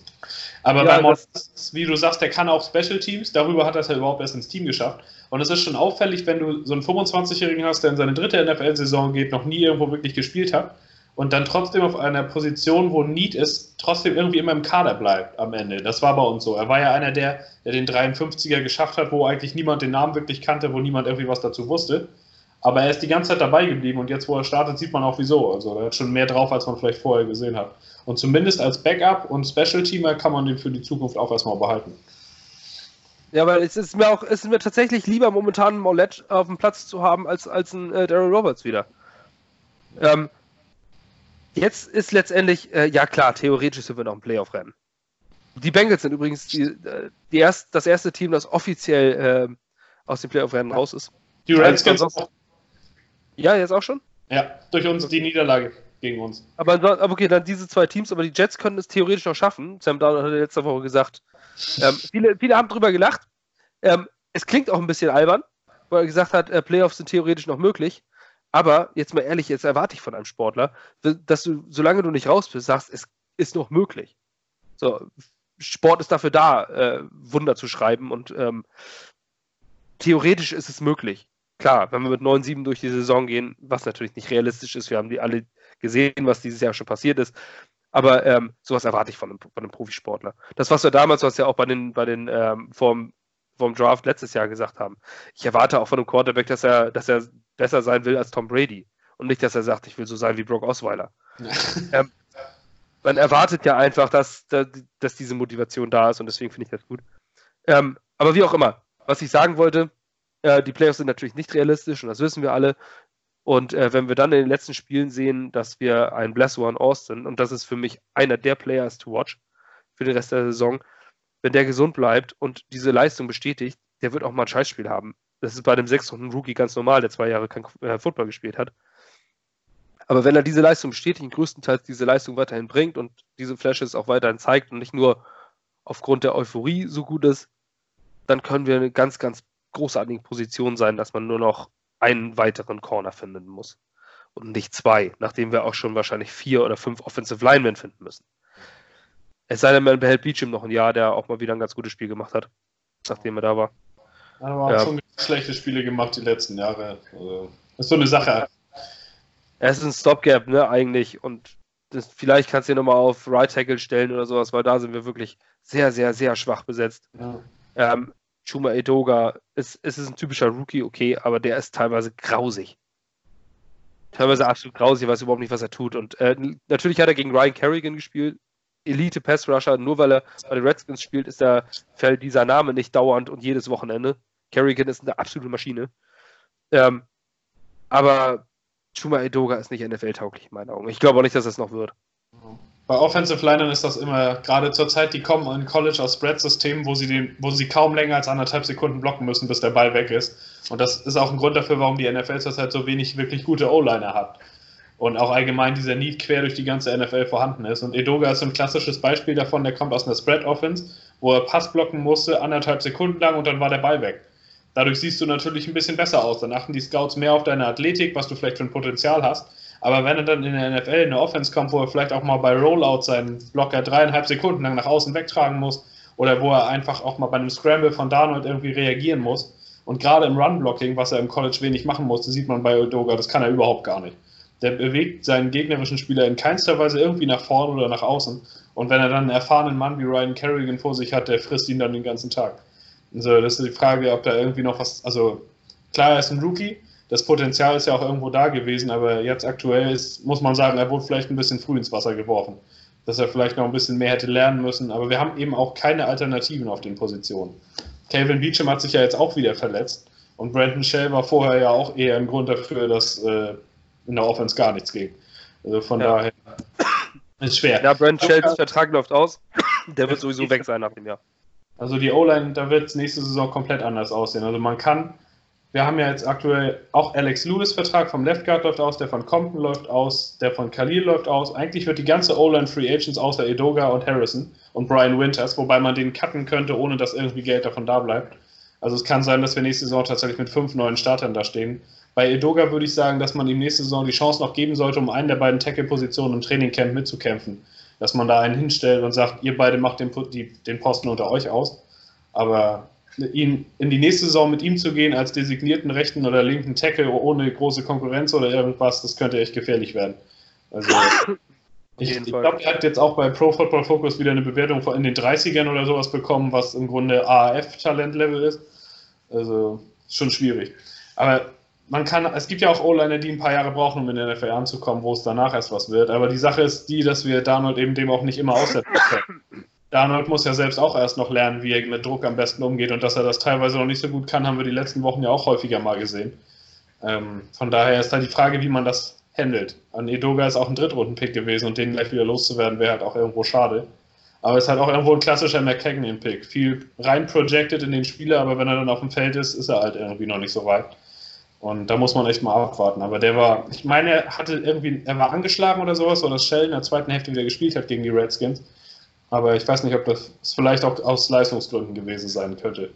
Aber ja, bei Moss, wie du sagst, der kann auch Special Teams. Darüber hat er es ja überhaupt erst ins Team geschafft. Und es ist schon auffällig, wenn du so einen 25-Jährigen hast, der in seine dritte NFL-Saison geht, noch nie irgendwo wirklich gespielt hat und dann trotzdem auf einer Position, wo Need ist, trotzdem irgendwie immer im Kader bleibt am Ende. Das war bei uns so. Er war ja einer der, der den 53er geschafft hat, wo eigentlich niemand den Namen wirklich kannte, wo niemand irgendwie was dazu wusste. Aber er ist die ganze Zeit dabei geblieben und jetzt, wo er startet, sieht man auch wieso. Also er hat schon mehr drauf, als man vielleicht vorher gesehen hat. Und zumindest als Backup und Special-Teamer kann man den für die Zukunft auch erstmal behalten. Ja, weil es ist mir auch, es ist mir tatsächlich lieber, momentan einen Maulette auf dem Platz zu haben, als, als einen äh, Daryl Roberts wieder. Ähm, jetzt ist letztendlich, äh, ja klar, theoretisch sind wir noch ein Playoff-Rennen. Die Bengals sind übrigens die, äh, die erst, das erste Team, das offiziell äh, aus dem Playoff-Rennen raus ist. Die Redskins auch. Ja, jetzt auch schon? Ja, durch uns die Niederlage gegen uns. Aber, aber okay, dann diese zwei Teams, aber die Jets können es theoretisch noch schaffen. Sam Darnold hat letzte Woche gesagt. Ähm, viele, viele haben drüber gelacht. Ähm, es klingt auch ein bisschen albern, weil er gesagt hat, äh, Playoffs sind theoretisch noch möglich. Aber jetzt mal ehrlich, jetzt erwarte ich von einem Sportler, dass du, solange du nicht raus bist, sagst, es ist noch möglich. So, Sport ist dafür da, äh, Wunder zu schreiben und ähm, theoretisch ist es möglich. Klar, wenn wir mit 9-7 durch die Saison gehen, was natürlich nicht realistisch ist, wir haben die alle gesehen, was dieses Jahr schon passiert ist. Aber ähm, sowas erwarte ich von einem, von einem Profisportler. Das, was wir damals, was ja auch bei den, bei den ähm, vom, vom Draft letztes Jahr gesagt haben. Ich erwarte auch von einem Quarterback, dass er, dass er besser sein will als Tom Brady. Und nicht, dass er sagt, ich will so sein wie Brock Osweiler. ähm, man erwartet ja einfach, dass, dass diese Motivation da ist und deswegen finde ich das gut. Ähm, aber wie auch immer, was ich sagen wollte, äh, die Playoffs sind natürlich nicht realistisch und das wissen wir alle. Und äh, wenn wir dann in den letzten Spielen sehen, dass wir einen One Austin, und das ist für mich einer der Players to watch für den Rest der Saison, wenn der gesund bleibt und diese Leistung bestätigt, der wird auch mal ein Scheißspiel haben. Das ist bei dem sechsten Rookie ganz normal, der zwei Jahre kein äh, Football gespielt hat. Aber wenn er diese Leistung bestätigt, größtenteils diese Leistung weiterhin bringt und diese Flashes auch weiterhin zeigt und nicht nur aufgrund der Euphorie so gut ist, dann können wir eine ganz, ganz großartige Position sein, dass man nur noch einen weiteren Corner finden muss. Und nicht zwei, nachdem wir auch schon wahrscheinlich vier oder fünf Offensive Linemen finden müssen. Es sei denn, man behält Beecham noch ein Jahr, der auch mal wieder ein ganz gutes Spiel gemacht hat, nachdem er da war. Aber ja. schon schlechte Spiele gemacht die letzten Jahre. Also, ist so eine Sache. Es ist ein Stopgap, ne, eigentlich. Und das, vielleicht kannst du ihn nochmal auf Right Tackle stellen oder sowas, weil da sind wir wirklich sehr, sehr, sehr schwach besetzt. Ja. Ähm, Chuma Edoga, es, es ist ein typischer Rookie, okay, aber der ist teilweise grausig. Teilweise absolut grausig, ich weiß überhaupt nicht, was er tut. Und äh, natürlich hat er gegen Ryan Kerrigan gespielt, Elite Pass Rusher, nur weil er bei den Redskins spielt, ist da, fällt dieser Name nicht dauernd und jedes Wochenende. Kerrigan ist eine absolute Maschine. Ähm, aber Chuma Edoga ist nicht NFL-tauglich in meinen Augen. Ich glaube auch nicht, dass das noch wird. Bei Offensive Linern ist das immer, gerade zur Zeit, die kommen in College aus Spread-Systemen, wo sie wo sie kaum länger als anderthalb Sekunden blocken müssen, bis der Ball weg ist. Und das ist auch ein Grund dafür, warum die NFL zurzeit so wenig wirklich gute O-Liner hat. Und auch allgemein dieser Need quer durch die ganze NFL vorhanden ist. Und Edoga ist ein klassisches Beispiel davon, der kommt aus einer Spread-Offense, wo er Pass blocken musste, anderthalb Sekunden lang und dann war der Ball weg. Dadurch siehst du natürlich ein bisschen besser aus. Dann achten die Scouts mehr auf deine Athletik, was du vielleicht für ein Potenzial hast. Aber wenn er dann in der NFL in eine Offense kommt, wo er vielleicht auch mal bei Rollout seinen Blocker dreieinhalb Sekunden lang nach außen wegtragen muss oder wo er einfach auch mal bei einem Scramble von Darnold irgendwie reagieren muss und gerade im Run-Blocking, was er im College wenig machen musste, sieht man bei Odoga, das kann er überhaupt gar nicht. Der bewegt seinen gegnerischen Spieler in keinster Weise irgendwie nach vorne oder nach außen. Und wenn er dann einen erfahrenen Mann wie Ryan Kerrigan vor sich hat, der frisst ihn dann den ganzen Tag. Also das ist die Frage, ob da irgendwie noch was, also klar, er ist ein Rookie, das Potenzial ist ja auch irgendwo da gewesen, aber jetzt aktuell ist, muss man sagen, er wurde vielleicht ein bisschen früh ins Wasser geworfen. Dass er vielleicht noch ein bisschen mehr hätte lernen müssen, aber wir haben eben auch keine Alternativen auf den Positionen. Calvin Beecham hat sich ja jetzt auch wieder verletzt und Brandon Shell war vorher ja auch eher ein Grund dafür, dass äh, in der Offense gar nichts ging. Also von ja. daher ist schwer. Ja, Brandon Shells Vertrag läuft aus. Der wird sowieso weg sein nach dem Jahr. Also die O-Line, da wird es nächste Saison komplett anders aussehen. Also man kann, wir haben ja jetzt aktuell auch Alex Lewis Vertrag vom Left Guard läuft aus, der von Compton läuft aus, der von Khalil läuft aus. Eigentlich wird die ganze O-Line Free Agents außer Edoga und Harrison und Brian Winters, wobei man den cutten könnte, ohne dass irgendwie Geld davon da bleibt. Also es kann sein, dass wir nächste Saison tatsächlich mit fünf neuen Startern da stehen. Bei Edoga würde ich sagen, dass man ihm nächste Saison die Chance noch geben sollte, um einen der beiden Tackle-Positionen im Trainingcamp mitzukämpfen dass man da einen hinstellt und sagt, ihr beide macht den, die, den Posten unter euch aus. Aber ihn, in die nächste Saison mit ihm zu gehen als designierten rechten oder linken Tackle ohne große Konkurrenz oder irgendwas, das könnte echt gefährlich werden. Also ich, ich glaube, er hat jetzt auch bei Pro Football Focus wieder eine Bewertung von in den 30ern oder sowas bekommen, was im Grunde AAF-Talentlevel ist. Also schon schwierig. Aber man kann, es gibt ja auch O-Liner, die ein paar Jahre brauchen, um in den NFL anzukommen, wo es danach erst was wird. Aber die Sache ist die, dass wir Darnold eben dem auch nicht immer aussetzen können. Darnold muss ja selbst auch erst noch lernen, wie er mit Druck am besten umgeht und dass er das teilweise noch nicht so gut kann, haben wir die letzten Wochen ja auch häufiger mal gesehen. Ähm, von daher ist da die Frage, wie man das handelt. An Edoga ist auch ein Drittrunden-Pick gewesen und den gleich wieder loszuwerden, wäre halt auch irgendwo schade. Aber es ist halt auch irgendwo ein klassischer McKagan-Pick. Viel rein projected in den Spieler, aber wenn er dann auf dem Feld ist, ist er halt irgendwie noch nicht so weit. Und da muss man echt mal abwarten. Aber der war, ich meine, er hatte irgendwie, er war angeschlagen oder sowas, oder dass Shell in der zweiten Hälfte wieder gespielt hat gegen die Redskins. Aber ich weiß nicht, ob das vielleicht auch aus Leistungsgründen gewesen sein könnte.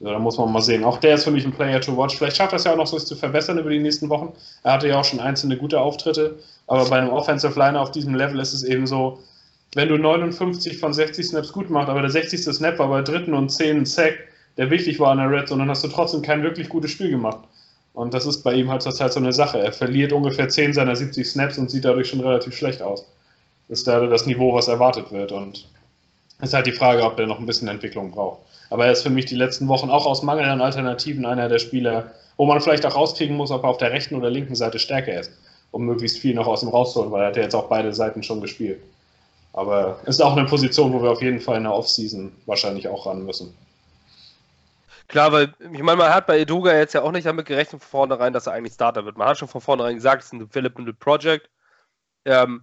Also, da muss man mal sehen. Auch der ist für mich ein Player to watch. Vielleicht schafft er es ja auch noch, sich zu verbessern über die nächsten Wochen. Er hatte ja auch schon einzelne gute Auftritte. Aber bei einem Offensive Liner auf diesem Level ist es eben so, wenn du 59 von 60 Snaps gut machst, aber der 60. Snap war bei dritten und 10 Sack, der wichtig war in der Red dann hast du trotzdem kein wirklich gutes Spiel gemacht. Und das ist bei ihm halt zurzeit so eine Sache. Er verliert ungefähr 10 seiner 70 Snaps und sieht dadurch schon relativ schlecht aus. Das ist da das Niveau, was erwartet wird. Und ist halt die Frage, ob der noch ein bisschen Entwicklung braucht. Aber er ist für mich die letzten Wochen auch aus Mangel an Alternativen einer der Spieler, wo man vielleicht auch rauskriegen muss, ob er auf der rechten oder linken Seite stärker ist, um möglichst viel noch aus ihm rauszuholen, weil er hat ja jetzt auch beide Seiten schon gespielt. Aber ist auch eine Position, wo wir auf jeden Fall in der Offseason wahrscheinlich auch ran müssen. Klar, weil ich meine, man hat bei Eduga jetzt ja auch nicht damit gerechnet von vornherein, dass er eigentlich Starter wird. Man hat schon von vornherein gesagt, es ist ein Developmental Project. Ähm,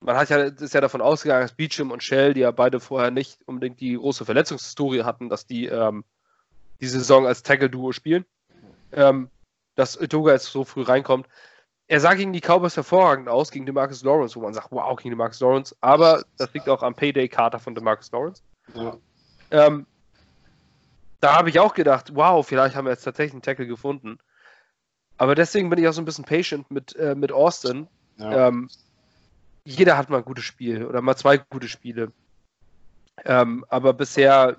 man hat ja, ist ja davon ausgegangen, dass Beecham und Shell, die ja beide vorher nicht unbedingt die große Verletzungshistorie hatten, dass die ähm, die Saison als Tackle-Duo spielen. Ähm, dass Eduga jetzt so früh reinkommt. Er sah gegen die Cowboys hervorragend aus, gegen Demarcus Lawrence, wo man sagt, wow, gegen Demarcus Lawrence. Aber das liegt auch am Payday-Kater von Demarcus Lawrence. Ja. Ähm, da habe ich auch gedacht, wow, vielleicht haben wir jetzt tatsächlich einen Tackle gefunden. Aber deswegen bin ich auch so ein bisschen patient mit, äh, mit Austin. Ja. Ähm, jeder hat mal ein gutes Spiel oder mal zwei gute Spiele. Ähm, aber bisher,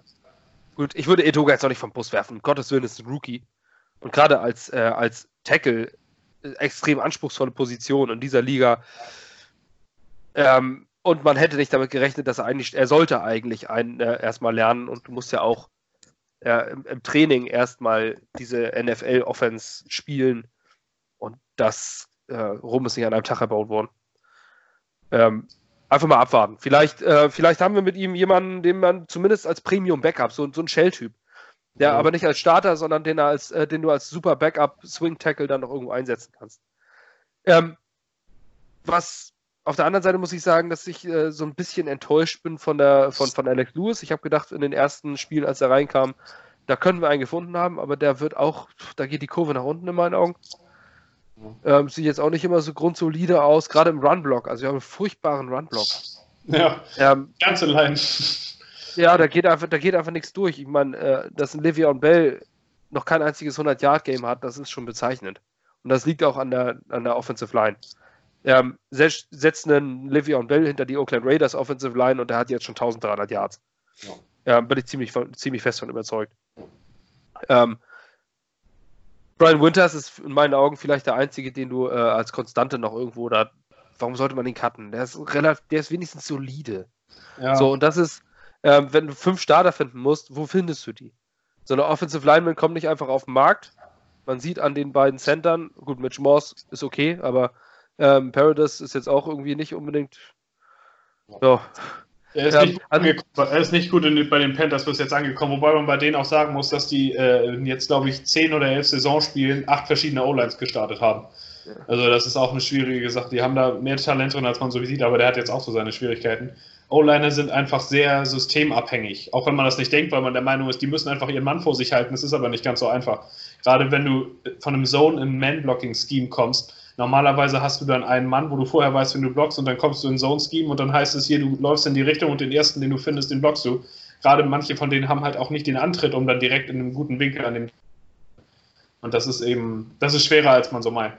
gut, ich würde Etoga jetzt auch nicht vom Bus werfen. Um Gottes Willen ist ein Rookie. Und gerade als, äh, als Tackle äh, extrem anspruchsvolle Position in dieser Liga. Ähm, und man hätte nicht damit gerechnet, dass er eigentlich, er sollte eigentlich einen äh, erstmal lernen und du musst ja auch äh, im, im, Training erstmal diese NFL-Offense spielen und das äh, rum ist nicht an einem Tag erbaut worden. Ähm, einfach mal abwarten. Vielleicht, äh, vielleicht haben wir mit ihm jemanden, den man zumindest als Premium-Backup, so, so ein Shell-Typ, der mhm. aber nicht als Starter, sondern den, als, äh, den du als super Backup-Swing-Tackle dann noch irgendwo einsetzen kannst. Ähm, was auf der anderen Seite muss ich sagen, dass ich äh, so ein bisschen enttäuscht bin von, der, von, von Alex Lewis. Ich habe gedacht, in den ersten Spielen, als er reinkam, da können wir einen gefunden haben, aber der wird auch, da geht die Kurve nach unten in meinen Augen. Ähm, sieht jetzt auch nicht immer so grundsolide aus, gerade im Run-Block. Also wir haben einen furchtbaren Run-Block. Ja, ähm, ganz allein. Ja, da geht einfach, da geht einfach nichts durch. Ich meine, äh, dass ein Livion Bell noch kein einziges 100-Yard-Game hat, das ist schon bezeichnend. Und das liegt auch an der, an der Offensive Line ähm, setzt einen Livion Bell hinter die Oakland Raiders Offensive Line und der hat jetzt schon 1300 Yards. Ja. ja bin ich ziemlich, ziemlich fest von überzeugt. Ähm, Brian Winters ist in meinen Augen vielleicht der einzige, den du äh, als Konstante noch irgendwo da. Warum sollte man ihn cutten? Der ist relativ, der ist wenigstens solide. Ja. So, und das ist, äh, wenn du fünf Starter finden musst, wo findest du die? So eine Offensive Lineman kommt nicht einfach auf den Markt. Man sieht an den beiden Centern, gut, Mitch Morse ist okay, aber ähm, Paradise ist jetzt auch irgendwie nicht unbedingt. Ja. Er ist, nicht gut er ist nicht gut in, bei den Panthers bis jetzt angekommen, wobei man bei denen auch sagen muss, dass die äh, jetzt, glaube ich, zehn oder elf Saisonspielen acht verschiedene O-Lines gestartet haben. Also das ist auch eine schwierige Sache. Die haben da mehr Talent drin, als man so sieht, aber der hat jetzt auch so seine Schwierigkeiten. O-Liner sind einfach sehr systemabhängig, auch wenn man das nicht denkt, weil man der Meinung ist, die müssen einfach ihren Mann vor sich halten. Das ist aber nicht ganz so einfach. Gerade wenn du von einem Zone im Man-Blocking-Scheme kommst, Normalerweise hast du dann einen Mann, wo du vorher weißt, wenn du blockst und dann kommst du in Zone Scheme und dann heißt es hier, du läufst in die Richtung und den ersten, den du findest, den blockst du. Gerade manche von denen haben halt auch nicht den Antritt, um dann direkt in einem guten Winkel an den. Und das ist eben, das ist schwerer, als man so meint.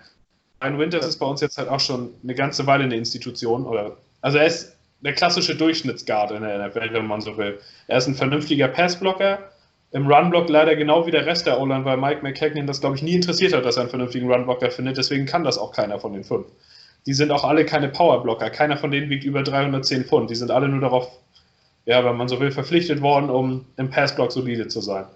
Ryan Winters ist bei uns jetzt halt auch schon eine ganze Weile eine Institution. Oder, also er ist der klassische Durchschnittsguard in der NFL, wenn man so will. Er ist ein vernünftiger Passblocker, im Runblock leider genau wie der Rest der O-Line, weil Mike McKagan das, glaube ich, nie interessiert hat, dass er einen vernünftigen Runblocker findet. Deswegen kann das auch keiner von den fünf. Die sind auch alle keine Powerblocker. Keiner von denen wiegt über 310 Pfund. Die sind alle nur darauf, ja, wenn man so will, verpflichtet worden, um im Passblock solide zu sein.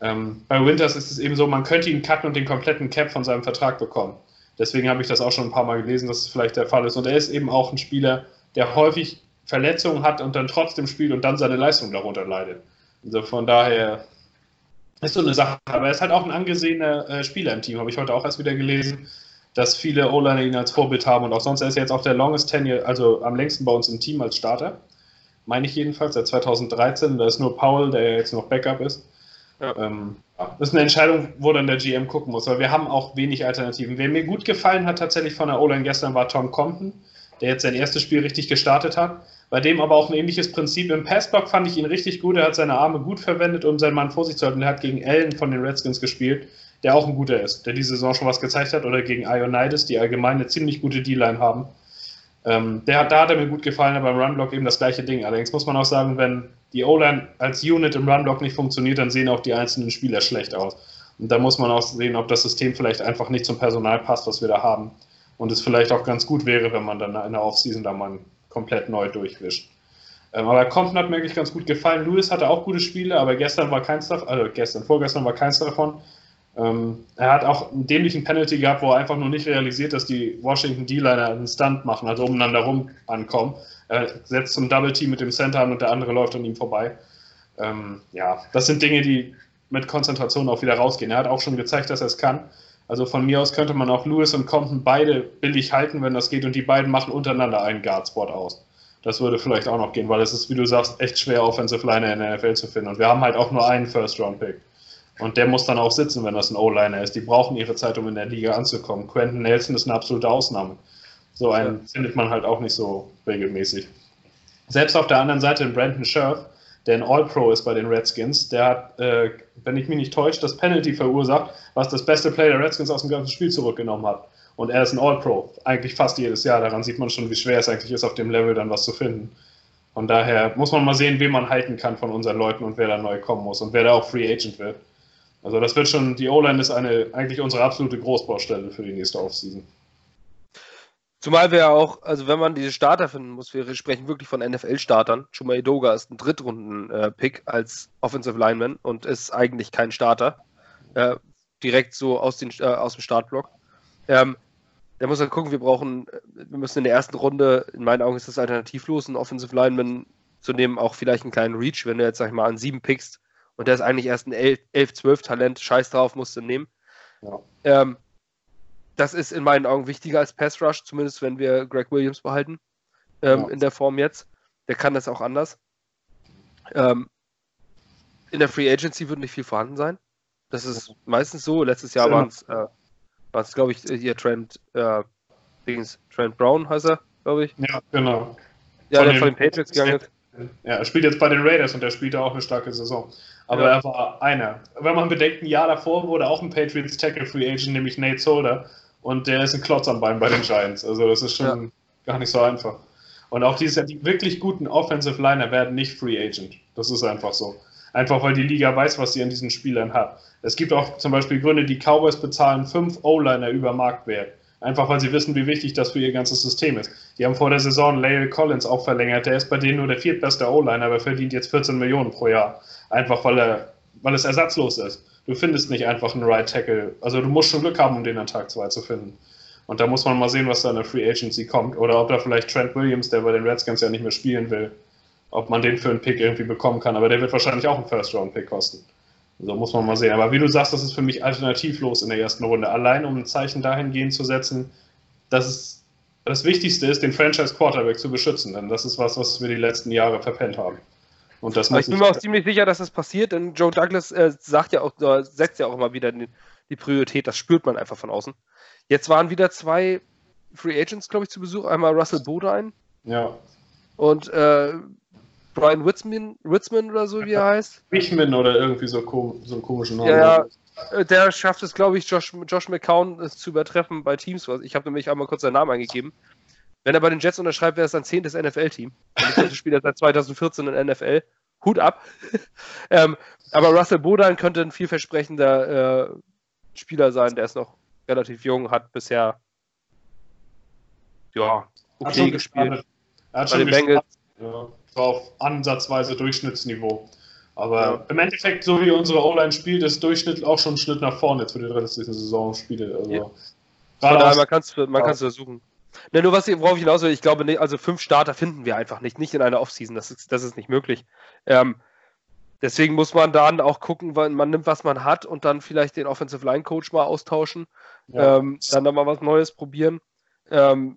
Ähm, bei Winters ist es eben so, man könnte ihn cutten und den kompletten Cap von seinem Vertrag bekommen. Deswegen habe ich das auch schon ein paar Mal gelesen, dass es vielleicht der Fall ist. Und er ist eben auch ein Spieler, der häufig Verletzungen hat und dann trotzdem spielt und dann seine Leistung darunter leidet. Also von daher ist so eine Sache. Aber er ist halt auch ein angesehener äh, Spieler im Team, habe ich heute auch erst wieder gelesen, dass viele O-Liner ihn als Vorbild haben und auch sonst er ist er jetzt auch der longest tenure, also am längsten bei uns im Team als Starter. Meine ich jedenfalls, seit 2013. Da ist nur Paul, der jetzt noch Backup ist. Ja. Ähm, das ist eine Entscheidung, wo dann der GM gucken muss, weil wir haben auch wenig Alternativen. Wer mir gut gefallen hat tatsächlich von der O-Line gestern war Tom Compton. der jetzt sein erstes Spiel richtig gestartet hat. Bei dem aber auch ein ähnliches Prinzip. Im Passblock fand ich ihn richtig gut. Er hat seine Arme gut verwendet, um seinen Mann vor sich zu halten. Er hat gegen Allen von den Redskins gespielt, der auch ein guter ist, der diese Saison schon was gezeigt hat. Oder gegen Ionides, die allgemein eine ziemlich gute D-Line haben. Ähm, der da hat er mir gut gefallen, aber im Runblock eben das gleiche Ding. Allerdings muss man auch sagen, wenn die O-Line als Unit im Runblock nicht funktioniert, dann sehen auch die einzelnen Spieler schlecht aus. Und da muss man auch sehen, ob das System vielleicht einfach nicht zum Personal passt, was wir da haben. Und es vielleicht auch ganz gut wäre, wenn man dann in der Offseason da mal komplett neu durchwischt. Ähm, aber Compton hat mir eigentlich ganz gut gefallen. Lewis hatte auch gute Spiele, aber gestern war keins davon, also gestern, vorgestern war keins davon. Ähm, er hat auch einen dämlichen Penalty gehabt, wo er einfach nur nicht realisiert, dass die Washington D-Liner einen Stunt machen, also umeinander rum ankommen. Er setzt zum Double Team mit dem Center an und der andere läuft an ihm vorbei. Ähm, ja, das sind Dinge, die mit Konzentration auch wieder rausgehen. Er hat auch schon gezeigt, dass er es kann. Also von mir aus könnte man auch Lewis und Compton beide billig halten, wenn das geht, und die beiden machen untereinander einen Guard-Spot aus. Das würde vielleicht auch noch gehen, weil es ist, wie du sagst, echt schwer, Offensive Liner in der NFL zu finden. Und wir haben halt auch nur einen First-Round-Pick. Und der muss dann auch sitzen, wenn das ein O-Liner ist. Die brauchen ihre Zeit, um in der Liga anzukommen. Quentin Nelson ist eine absolute Ausnahme. So einen ja. findet man halt auch nicht so regelmäßig. Selbst auf der anderen Seite in Brandon Scherf, der ein All-Pro ist bei den Redskins, der hat, äh, wenn ich mich nicht täusche, das Penalty verursacht, was das beste Play der Redskins aus dem ganzen Spiel zurückgenommen hat. Und er ist ein All-Pro, eigentlich fast jedes Jahr. Daran sieht man schon, wie schwer es eigentlich ist, auf dem Level dann was zu finden. Von daher muss man mal sehen, wen man halten kann von unseren Leuten und wer da neu kommen muss und wer da auch Free Agent wird. Also das wird schon, die O-Line ist eine, eigentlich unsere absolute Großbaustelle für die nächste Offseason. Zumal wir ja auch, also wenn man diese Starter finden muss, wir sprechen wirklich von NFL-Startern. Chuma Edoga ist ein Drittrunden-Pick als Offensive Lineman und ist eigentlich kein Starter. Direkt so aus, den, äh, aus dem Startblock. Ähm, da muss man gucken, wir brauchen, wir müssen in der ersten Runde, in meinen Augen ist das alternativlos, einen Offensive Lineman zu nehmen, auch vielleicht einen kleinen Reach, wenn du jetzt, sag ich mal, an sieben pickst und der ist eigentlich erst ein 11, 12 Talent, scheiß drauf, musst du nehmen. Ja. Ähm, das ist in meinen Augen wichtiger als Pass Rush, zumindest wenn wir Greg Williams behalten. Ähm, ja. In der Form jetzt. Der kann das auch anders. Ähm, in der Free Agency wird nicht viel vorhanden sein. Das ist meistens so. Letztes Jahr waren es, äh, glaube ich, hier Trent, äh, Trent Brown heißt er, glaube ich. Ja, genau. Ja, von der von den Patriots gegangen ist. Ja, er spielt jetzt bei den Raiders und er spielt auch eine starke Saison. Aber ja. er war einer. Wenn man bedenkt, ein Jahr davor wurde auch ein Patriots Tackle Free Agent, nämlich Nate Solder. Und der ist ein Klotz am Bein bei den Giants. Also das ist schon ja. gar nicht so einfach. Und auch dieses Jahr, die wirklich guten Offensive Liner werden nicht Free Agent. Das ist einfach so. Einfach weil die Liga weiß, was sie an diesen Spielern hat. Es gibt auch zum Beispiel Gründe, die Cowboys bezahlen fünf O-Liner über Marktwert. Einfach weil sie wissen, wie wichtig das für ihr ganzes System ist. Die haben vor der Saison Lale Collins auch verlängert. Der ist bei denen nur der viertbeste O-Liner, aber verdient jetzt 14 Millionen pro Jahr. Einfach weil er, weil es ersatzlos ist. Du findest nicht einfach einen Right Tackle. Also du musst schon Glück haben, um den an Tag 2 zu finden. Und da muss man mal sehen, was da in der Free Agency kommt. Oder ob da vielleicht Trent Williams, der bei den Redskins ja nicht mehr spielen will, ob man den für einen Pick irgendwie bekommen kann. Aber der wird wahrscheinlich auch einen First-Round-Pick kosten. So muss man mal sehen. Aber wie du sagst, das ist für mich alternativlos in der ersten Runde. Allein um ein Zeichen dahingehend zu setzen, dass es das Wichtigste ist, den Franchise Quarterback zu beschützen. Denn das ist was, was wir die letzten Jahre verpennt haben. Und das ich bin mir auch ziemlich sicher, dass das passiert, denn Joe Douglas äh, sagt ja auch, äh, setzt ja auch immer wieder die, die, Priorität, das spürt man einfach von außen. Jetzt waren wieder zwei Free Agents, glaube ich, zu Besuch. Einmal Russell Bodine. Ja. Und äh, Brian Witzman, Witzman oder so, wie er heißt. Wichman oder irgendwie so, so einen komischen Namen. Ja, ja, der schafft es, glaube ich, Josh, Josh McCown zu übertreffen bei Teams. Ich habe nämlich einmal kurz seinen Namen eingegeben. Wenn er bei den Jets unterschreibt, wäre es ein zehntes NFL-Team. Das spielt er seit 2014 in NFL. Hut ab. ähm, aber Russell Bodan könnte ein vielversprechender äh, Spieler sein. Der ist noch relativ jung, hat bisher ja, okay gespielt. Hat schon gespielt. Ja auf ansatzweise Durchschnittsniveau. Aber ja. im Endeffekt, so wie unsere O-Line spielt, ist Durchschnitt auch schon ein Schritt nach vorne jetzt für die restlichen Saisonspiele. Also, ja. Von daher, man kann es man versuchen. Ne, nur was, worauf ich hinaus will, ich glaube, nicht, also fünf Starter finden wir einfach nicht, nicht in einer Offseason, das ist, das ist nicht möglich. Ähm, deswegen muss man dann auch gucken, weil man nimmt, was man hat und dann vielleicht den Offensive Line Coach mal austauschen, ja. ähm, dann nochmal was Neues probieren. Ähm,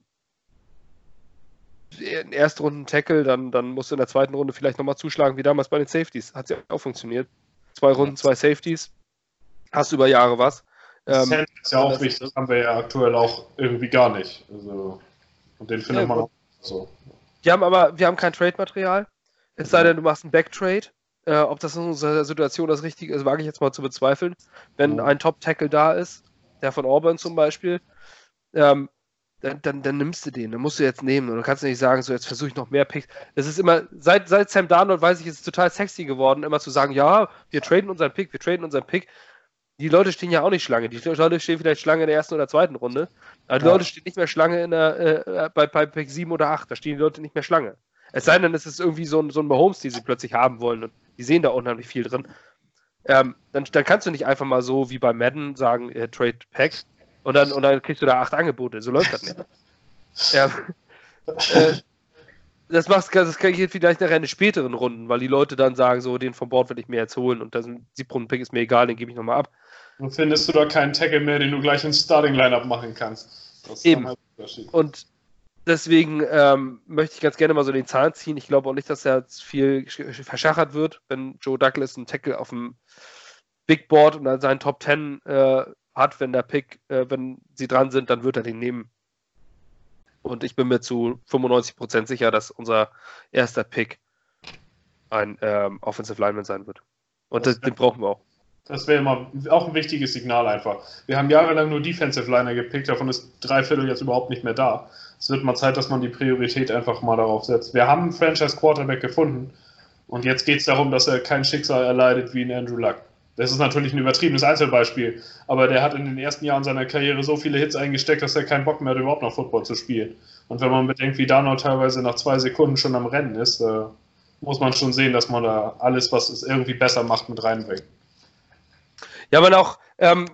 in Erstrunden Tackle, dann, dann musst du in der zweiten Runde vielleicht nochmal zuschlagen, wie damals bei den Safeties. Hat ja auch funktioniert. Zwei Runden, zwei Safeties. Hast du über Jahre was. Ähm, ist ja auch wichtig, das haben wir ja aktuell auch irgendwie gar nicht. Also, Und den findet ja, man auch so. Wir haben aber, wir haben kein Trade-Material. Es sei denn, du machst einen Backtrade. Äh, ob das in unserer Situation das Richtige ist, wage ich jetzt mal zu bezweifeln. Wenn ein Top-Tackle da ist, der von Auburn zum Beispiel, ähm, dann, dann, dann, nimmst du den, dann musst du jetzt nehmen. Und du kannst nicht sagen, so jetzt versuche ich noch mehr Picks. Es ist immer, seit, seit Sam Darnold weiß ich, ist es total sexy geworden, immer zu sagen, ja, wir traden unseren Pick, wir traden unseren Pick. Die Leute stehen ja auch nicht Schlange. Die Leute stehen vielleicht Schlange in der ersten oder zweiten Runde. Aber die ja. Leute stehen nicht mehr Schlange in der, äh, bei, bei Pick 7 oder 8. Da stehen die Leute nicht mehr Schlange. Es sei denn, es ist irgendwie so ein, so ein Mahomes, die sie plötzlich haben wollen. Und die sehen da unheimlich viel drin. Ähm, dann, dann kannst du nicht einfach mal so wie bei Madden sagen, äh, Trade Pack und dann, und dann kriegst du da acht Angebote. So läuft das nicht. ja. äh, das macht das geht vielleicht nachher in späteren Runden, weil die Leute dann sagen, so, den vom Board will ich mir jetzt holen und das Siebrunden-Pick ist mir egal, den gebe ich nochmal ab. Und findest du da keinen Tackle mehr, den du gleich ins Starting-Lineup machen kannst. Das Eben. Halt und deswegen ähm, möchte ich ganz gerne mal so den Zahn ziehen. Ich glaube auch nicht, dass er viel verschachert wird, wenn Joe Douglas einen Tackle auf dem Big Board und dann seinen Top 10 äh, hat, wenn der Pick, äh, wenn sie dran sind, dann wird er den nehmen. Und ich bin mir zu 95% sicher, dass unser erster Pick ein ähm, Offensive Lineman sein wird. Und das, den brauchen wir auch. Das wäre immer auch ein wichtiges Signal einfach. Wir haben jahrelang nur Defensive Liner gepickt, davon ist drei Viertel jetzt überhaupt nicht mehr da. Es wird mal Zeit, dass man die Priorität einfach mal darauf setzt. Wir haben einen Franchise Quarterback gefunden und jetzt geht es darum, dass er kein Schicksal erleidet wie in Andrew Luck. Das ist natürlich ein übertriebenes Einzelbeispiel, aber der hat in den ersten Jahren seiner Karriere so viele Hits eingesteckt, dass er keinen Bock mehr hat, überhaupt noch Football zu spielen. Und wenn man bedenkt, wie Dano teilweise nach zwei Sekunden schon am Rennen ist, äh, muss man schon sehen, dass man da alles, was es irgendwie besser macht, mit reinbringt. Ja, man auch, ähm,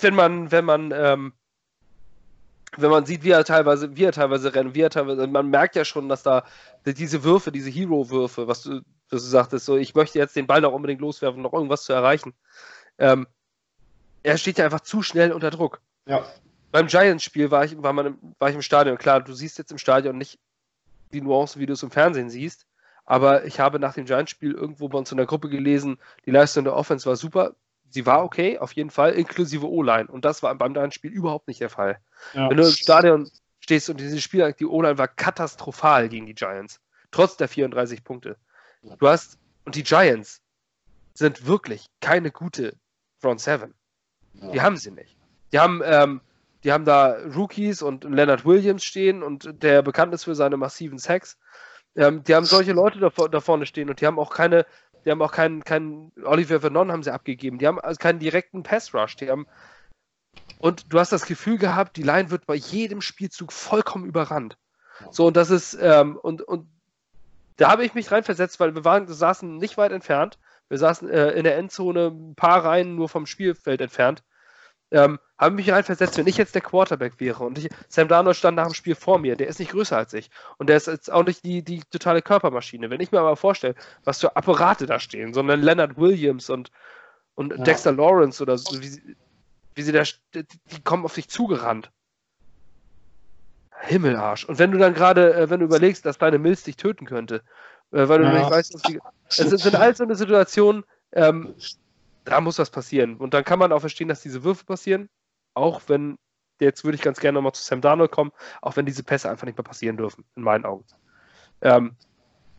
wenn man, wenn man, ähm, wenn man sieht, wie er teilweise, wie er teilweise rennt, wie er teilweise, man merkt ja schon, dass da diese Würfe, diese Hero-Würfe, was du dass du sagtest, so, ich möchte jetzt den Ball noch unbedingt loswerfen, noch irgendwas zu erreichen. Ähm, er steht ja einfach zu schnell unter Druck. Ja. Beim Giants-Spiel war ich, war, man, war ich im Stadion. Klar, du siehst jetzt im Stadion nicht die Nuancen, wie du es im Fernsehen siehst. Aber ich habe nach dem Giants-Spiel irgendwo bei uns in der Gruppe gelesen, die Leistung der Offense war super. Sie war okay, auf jeden Fall, inklusive O-Line. Und das war beim Giants-Spiel überhaupt nicht der Fall. Ja. Wenn du im Stadion stehst und dieses Spiel, die O-Line war katastrophal gegen die Giants. Trotz der 34 Punkte. Du hast, und die Giants sind wirklich keine gute Front Seven. Ja. Die haben sie nicht. Die haben, ähm, die haben da Rookies und Leonard Williams stehen und der bekannt ist für seine massiven Sacks. Ähm, die haben solche Leute da, da, vorne stehen und die haben auch keine, die haben auch keinen, keinen Oliver Vernon haben sie abgegeben. Die haben also keinen direkten Pass Rush. Die haben und du hast das Gefühl gehabt, die Line wird bei jedem Spielzug vollkommen überrannt. So, und das ist, ähm, und, und da habe ich mich reinversetzt, weil wir waren, saßen nicht weit entfernt. Wir saßen äh, in der Endzone ein paar Reihen nur vom Spielfeld entfernt. Ähm, habe mich reinversetzt, wenn ich jetzt der Quarterback wäre und ich, Sam Darnold stand nach dem Spiel vor mir, der ist nicht größer als ich und der ist jetzt auch nicht die, die totale Körpermaschine. Wenn ich mir aber vorstelle, was für Apparate da stehen, sondern Leonard Williams und, und ja. Dexter Lawrence oder so, wie, wie sie da, die kommen auf dich zugerannt. Himmelarsch. Und wenn du dann gerade, äh, wenn du überlegst, dass deine Milz dich töten könnte, äh, weil du ja. nicht weißt, dass die. Es sind, all so eine Situation, ähm, da muss was passieren. Und dann kann man auch verstehen, dass diese Würfe passieren, auch wenn, jetzt würde ich ganz gerne nochmal zu Sam Darnold kommen, auch wenn diese Pässe einfach nicht mehr passieren dürfen, in meinen Augen. Ähm,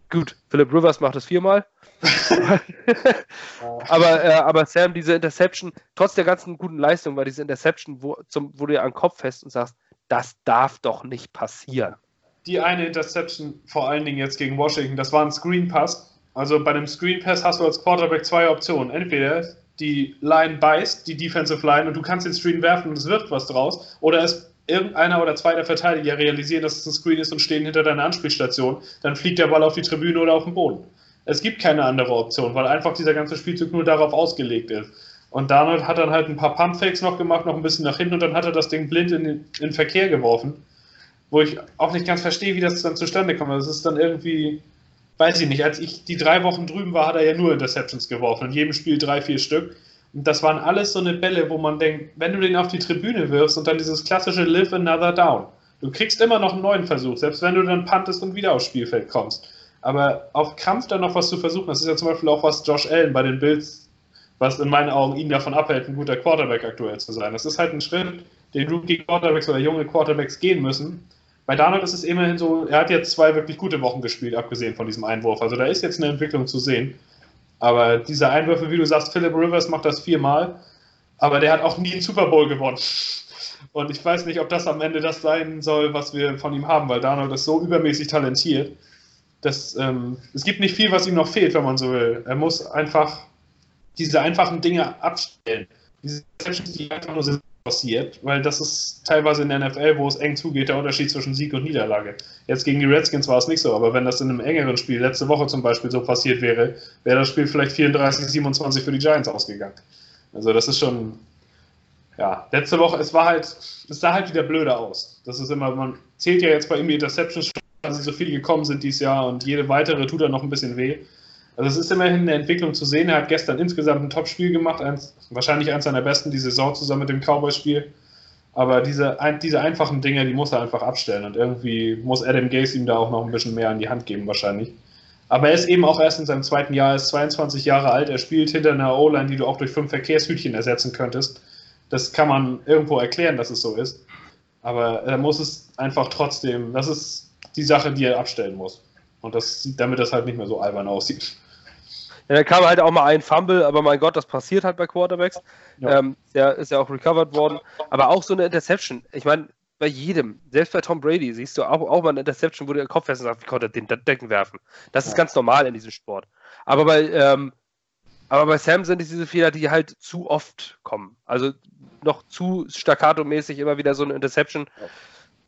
gut, Philip Rivers macht es viermal. aber, äh, aber Sam, diese Interception, trotz der ganzen guten Leistung, war diese Interception, wo, zum, wo du dir an den Kopf fest und sagst, das darf doch nicht passieren. Die eine Interception, vor allen Dingen jetzt gegen Washington, das war ein Screen Pass. Also bei einem Screen Pass hast du als Quarterback zwei Optionen. Entweder die Line beißt, die Defensive Line, und du kannst den Screen werfen und es wird was draus, oder es irgendeiner oder zwei der Verteidiger realisieren, dass es ein Screen ist und stehen hinter deiner Anspielstation, dann fliegt der Ball auf die Tribüne oder auf den Boden. Es gibt keine andere Option, weil einfach dieser ganze Spielzug nur darauf ausgelegt ist. Und Darnold hat dann halt ein paar Pumpfakes noch gemacht, noch ein bisschen nach hinten und dann hat er das Ding blind in den Verkehr geworfen. Wo ich auch nicht ganz verstehe, wie das dann zustande kommt. Das ist dann irgendwie, weiß ich nicht, als ich die drei Wochen drüben war, hat er ja nur Interceptions geworfen. In jedem Spiel drei, vier Stück. Und das waren alles so eine Bälle, wo man denkt, wenn du den auf die Tribüne wirfst und dann dieses klassische Live another down. Du kriegst immer noch einen neuen Versuch, selbst wenn du dann puntest und wieder aufs Spielfeld kommst. Aber auf Krampf dann noch was zu versuchen, das ist ja zum Beispiel auch was Josh Allen bei den Bills was in meinen Augen ihn davon abhält, ein guter Quarterback aktuell zu sein. Das ist halt ein Schritt, den Rookie Quarterbacks oder junge Quarterbacks gehen müssen, bei Darnold ist es immerhin so, er hat jetzt zwei wirklich gute Wochen gespielt, abgesehen von diesem Einwurf. Also da ist jetzt eine Entwicklung zu sehen. Aber diese Einwürfe, wie du sagst, Philip Rivers macht das viermal, aber der hat auch nie einen Super Bowl gewonnen. Und ich weiß nicht, ob das am Ende das sein soll, was wir von ihm haben, weil Darnold ist so übermäßig talentiert. Dass, ähm, es gibt nicht viel, was ihm noch fehlt, wenn man so will. Er muss einfach diese einfachen Dinge abstellen. Diese Sessions, die einfach nur sind passiert, weil das ist teilweise in der NFL, wo es eng zugeht, der Unterschied zwischen Sieg und Niederlage. Jetzt gegen die Redskins war es nicht so, aber wenn das in einem engeren Spiel letzte Woche zum Beispiel so passiert wäre, wäre das Spiel vielleicht 34, 27 für die Giants ausgegangen. Also das ist schon, ja, letzte Woche, es war halt, es sah halt wieder blöder aus. Das ist immer, man zählt ja jetzt bei ihm die Interceptions, sie so viele gekommen sind dieses Jahr und jede weitere tut dann noch ein bisschen weh. Also es ist immerhin eine Entwicklung zu sehen. Er hat gestern insgesamt ein Top-Spiel gemacht, eins, wahrscheinlich eins seiner besten die Saison zusammen mit dem Cowboys-Spiel. Aber diese, diese einfachen Dinge, die muss er einfach abstellen und irgendwie muss Adam Gase ihm da auch noch ein bisschen mehr an die Hand geben wahrscheinlich. Aber er ist eben auch erst in seinem zweiten Jahr, er ist 22 Jahre alt, er spielt hinter einer O-Line, die du auch durch fünf Verkehrshütchen ersetzen könntest. Das kann man irgendwo erklären, dass es so ist. Aber er muss es einfach trotzdem, das ist die Sache, die er abstellen muss. Und das, damit das halt nicht mehr so albern aussieht. Ja, da kam halt auch mal ein Fumble, aber mein Gott, das passiert halt bei Quarterbacks. Ja. Ähm, der ist ja auch recovered worden. Aber auch so eine Interception. Ich meine, bei jedem, selbst bei Tom Brady, siehst du auch, auch mal eine Interception, wo der Kopf fest und sagt, wie konnte er den Decken werfen. Das ist ganz normal in diesem Sport. Aber bei, ähm, aber bei Sam sind es diese Fehler, die halt zu oft kommen. Also noch zu staccato-mäßig immer wieder so eine Interception.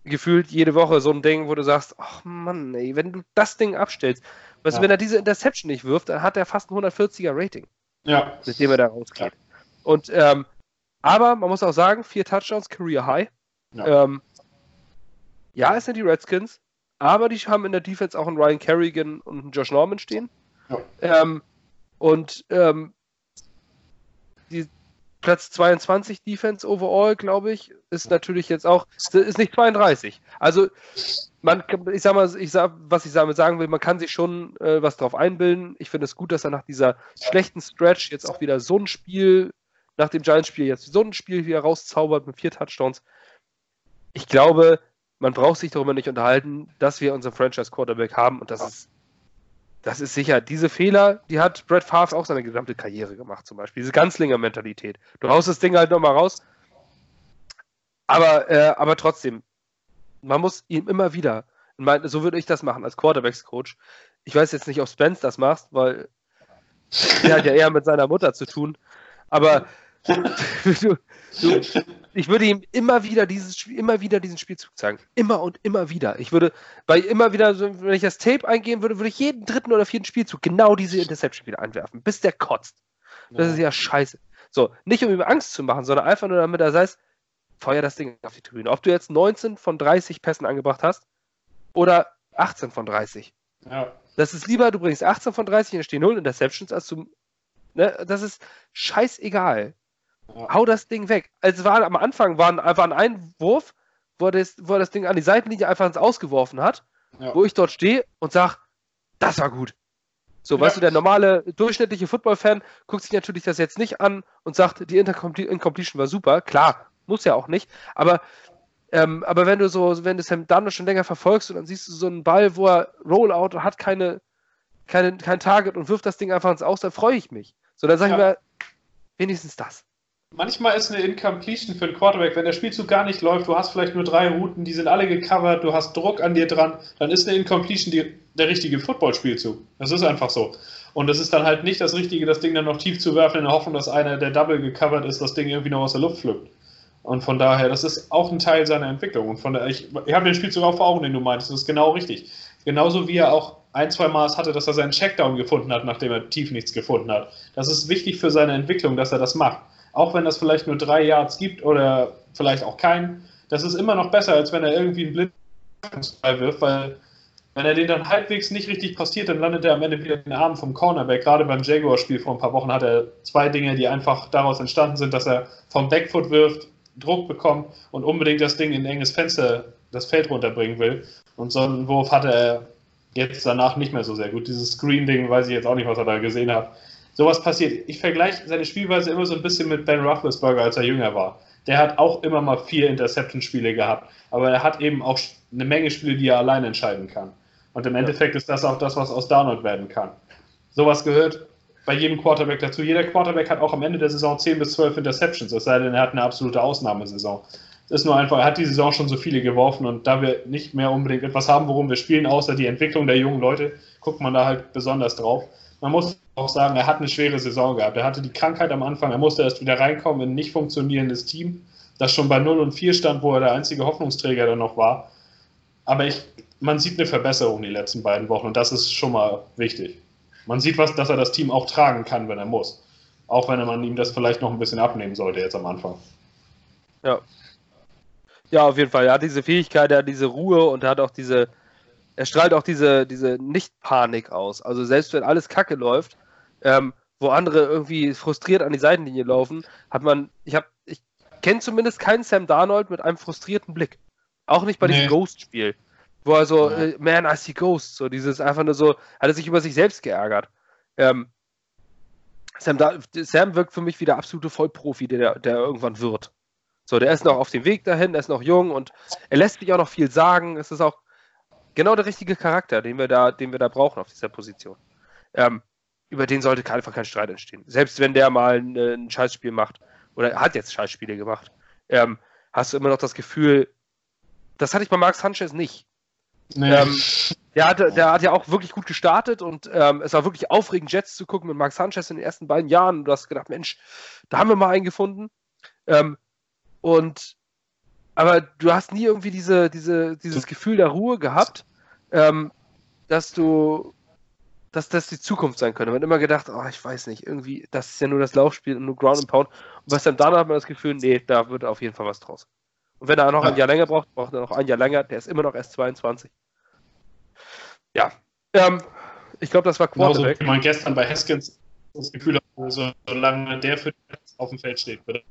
Gefühlt jede Woche so ein Ding, wo du sagst, ach Mann, ey, wenn du das Ding abstellst, Weißt ja. wenn er diese Interception nicht wirft, dann hat er fast ein 140er Rating. Ja. Mit dem er da rausgeht. Ja. Und, ähm, aber man muss auch sagen, vier Touchdowns, Career High. Ja. Ähm, ja, es sind die Redskins, aber die haben in der Defense auch einen Ryan Kerrigan und einen Josh Norman stehen. Ja. Ähm, und ähm, die Platz 22 Defense overall, glaube ich, ist natürlich jetzt auch, ist nicht 32. Also man, ich sag mal, ich sag, was ich damit sagen will, man kann sich schon äh, was drauf einbilden. Ich finde es gut, dass er nach dieser schlechten Stretch jetzt auch wieder so ein Spiel, nach dem Giants-Spiel jetzt so ein Spiel wieder rauszaubert mit vier Touchdowns. Ich glaube, man braucht sich darüber nicht unterhalten, dass wir unseren Franchise-Quarterback haben und das ist, das ist sicher. Diese Fehler, die hat Brett Favre auch seine gesamte Karriere gemacht, zum Beispiel. Diese Ganzlinger-Mentalität. Du haust das Ding halt nochmal raus. Aber, äh, aber trotzdem, man muss ihm immer wieder, mein, so würde ich das machen als Quarterbacks-Coach. Ich weiß jetzt nicht, ob Spence das macht, weil er hat ja eher mit seiner Mutter zu tun. Aber du, du, ich würde ihm immer wieder dieses immer wieder diesen Spielzug zeigen. Immer und immer wieder. Ich würde bei immer wieder, wenn ich das Tape eingehen würde, würde ich jeden dritten oder vierten Spielzug genau diese Interception wieder einwerfen, bis der kotzt. Das ja. ist ja scheiße. So, nicht um ihm Angst zu machen, sondern einfach nur damit er weiß, feuer das Ding auf die Tribüne. Ob du jetzt 19 von 30 Pässen angebracht hast oder 18 von 30. Ja. Das ist lieber, du bringst 18 von 30 und stehen 0 Interceptions, als du. Ne, das ist scheißegal. Ja. Hau das Ding weg. Also war, am Anfang war, war ein Wurf, wo er, das, wo er das Ding an die Seitenlinie einfach ins Ausgeworfen hat, ja. wo ich dort stehe und sage, das war gut. So, ja. weißt du, der normale, durchschnittliche Football-Fan guckt sich natürlich das jetzt nicht an und sagt, die Incompletion war super. Klar, muss ja auch nicht. Aber, ähm, aber wenn du so, wenn du Sam Darnold schon länger verfolgst und dann siehst du so einen Ball, wo er Rollout und hat keine, keine, kein Target und wirft das Ding einfach ins Aus, dann freue ich mich. So, dann sage ja. ich mir, wenigstens das. Manchmal ist eine Incompletion für einen Quarterback, wenn der Spielzug gar nicht läuft, du hast vielleicht nur drei Routen, die sind alle gecovert, du hast Druck an dir dran, dann ist eine Incompletion die, der richtige Footballspielzug. Das ist einfach so. Und es ist dann halt nicht das Richtige, das Ding dann noch tief zu werfen, in der Hoffnung, dass einer, der Double gecovert ist, das Ding irgendwie noch aus der Luft pflückt. Und von daher, das ist auch ein Teil seiner Entwicklung. Und von daher, ich, ich habe den Spielzug auch vor Augen, den du meintest. Das ist genau richtig. Genauso wie er auch ein, zwei Mal hatte, dass er seinen Checkdown gefunden hat, nachdem er tief nichts gefunden hat. Das ist wichtig für seine Entwicklung, dass er das macht. Auch wenn das vielleicht nur drei Yards gibt oder vielleicht auch keinen. Das ist immer noch besser, als wenn er irgendwie einen Blind wirft, weil wenn er den dann halbwegs nicht richtig passiert, dann landet er am Ende wieder in den Armen vom Cornerback. Gerade beim Jaguar-Spiel vor ein paar Wochen hat er zwei Dinge, die einfach daraus entstanden sind, dass er vom Backfoot wirft, Druck bekommt und unbedingt das Ding in ein enges Fenster, das Feld runterbringen will. Und so einen Wurf hatte er jetzt danach nicht mehr so sehr gut. Dieses Screen-Ding, weiß ich jetzt auch nicht, was er da gesehen hat. Sowas passiert. Ich vergleiche seine Spielweise immer so ein bisschen mit Ben Roethlisberger, als er jünger war. der hat auch immer mal vier Interception-Spiele gehabt. Aber er hat eben auch eine Menge Spiele, die er allein entscheiden kann. Und im Endeffekt ist das auch das, was aus Darnold werden kann. Sowas gehört bei jedem Quarterback dazu. Jeder Quarterback hat auch am Ende der Saison 10 bis 12 Interceptions, es sei denn, er hat eine absolute Ausnahmesaison. Es ist nur einfach, er hat die Saison schon so viele geworfen und da wir nicht mehr unbedingt etwas haben, worum wir spielen, außer die Entwicklung der jungen Leute, guckt man da halt besonders drauf. Man muss auch sagen, er hat eine schwere Saison gehabt. Er hatte die Krankheit am Anfang, er musste erst wieder reinkommen in ein nicht funktionierendes Team, das schon bei 0 und 4 stand, wo er der einzige Hoffnungsträger dann noch war. Aber ich, man sieht eine Verbesserung die letzten beiden Wochen und das ist schon mal wichtig. Man sieht was, dass er das Team auch tragen kann, wenn er muss. Auch wenn man ihm das vielleicht noch ein bisschen abnehmen sollte jetzt am Anfang. Ja. Ja, auf jeden Fall. Er hat diese Fähigkeit, er hat diese Ruhe und er hat auch diese, er strahlt auch diese, diese Nicht-Panik aus. Also selbst wenn alles kacke läuft, ähm, wo andere irgendwie frustriert an die Seitenlinie laufen, hat man, ich habe, ich kenne zumindest keinen Sam Darnold mit einem frustrierten Blick. Auch nicht bei nee. diesem Ghost-Spiel. Wo er so, ja. äh, man, I see Ghosts, so dieses einfach nur so, hat er sich über sich selbst geärgert. Ähm, Sam, Sam wirkt für mich wie der absolute Vollprofi, der, der irgendwann wird. So, der ist noch auf dem Weg dahin, er ist noch jung und er lässt sich auch noch viel sagen. Es ist auch genau der richtige Charakter, den wir da, den wir da brauchen auf dieser Position. Ähm, über den sollte einfach kein Streit entstehen. Selbst wenn der mal ein, ein Scheißspiel macht, oder hat jetzt Scheißspiele gemacht, ähm, hast du immer noch das Gefühl, das hatte ich bei Mark Sanchez nicht. Nee. Ähm, der, hatte, der hat ja auch wirklich gut gestartet und ähm, es war wirklich aufregend, Jets zu gucken mit Mark Sanchez in den ersten beiden Jahren. Du hast gedacht, Mensch, da haben wir mal einen gefunden. Ähm, und aber du hast nie irgendwie diese, diese, dieses Gefühl der Ruhe gehabt, ähm, dass du, dass das die Zukunft sein könnte. Man hat immer gedacht, oh, ich weiß nicht, irgendwie, das ist ja nur das Laufspiel und nur Ground and Pound. Und was dann danach hat man das Gefühl, nee, da wird auf jeden Fall was draus. Und wenn er noch ja. ein Jahr länger braucht, braucht er noch ein Jahr länger. Der ist immer noch erst 22. Ja. Ähm, ich glaube, das war Quarterback. Genauso wie man gestern bei Haskins das Gefühl hat, so, solange der für auf dem Feld steht, bitte.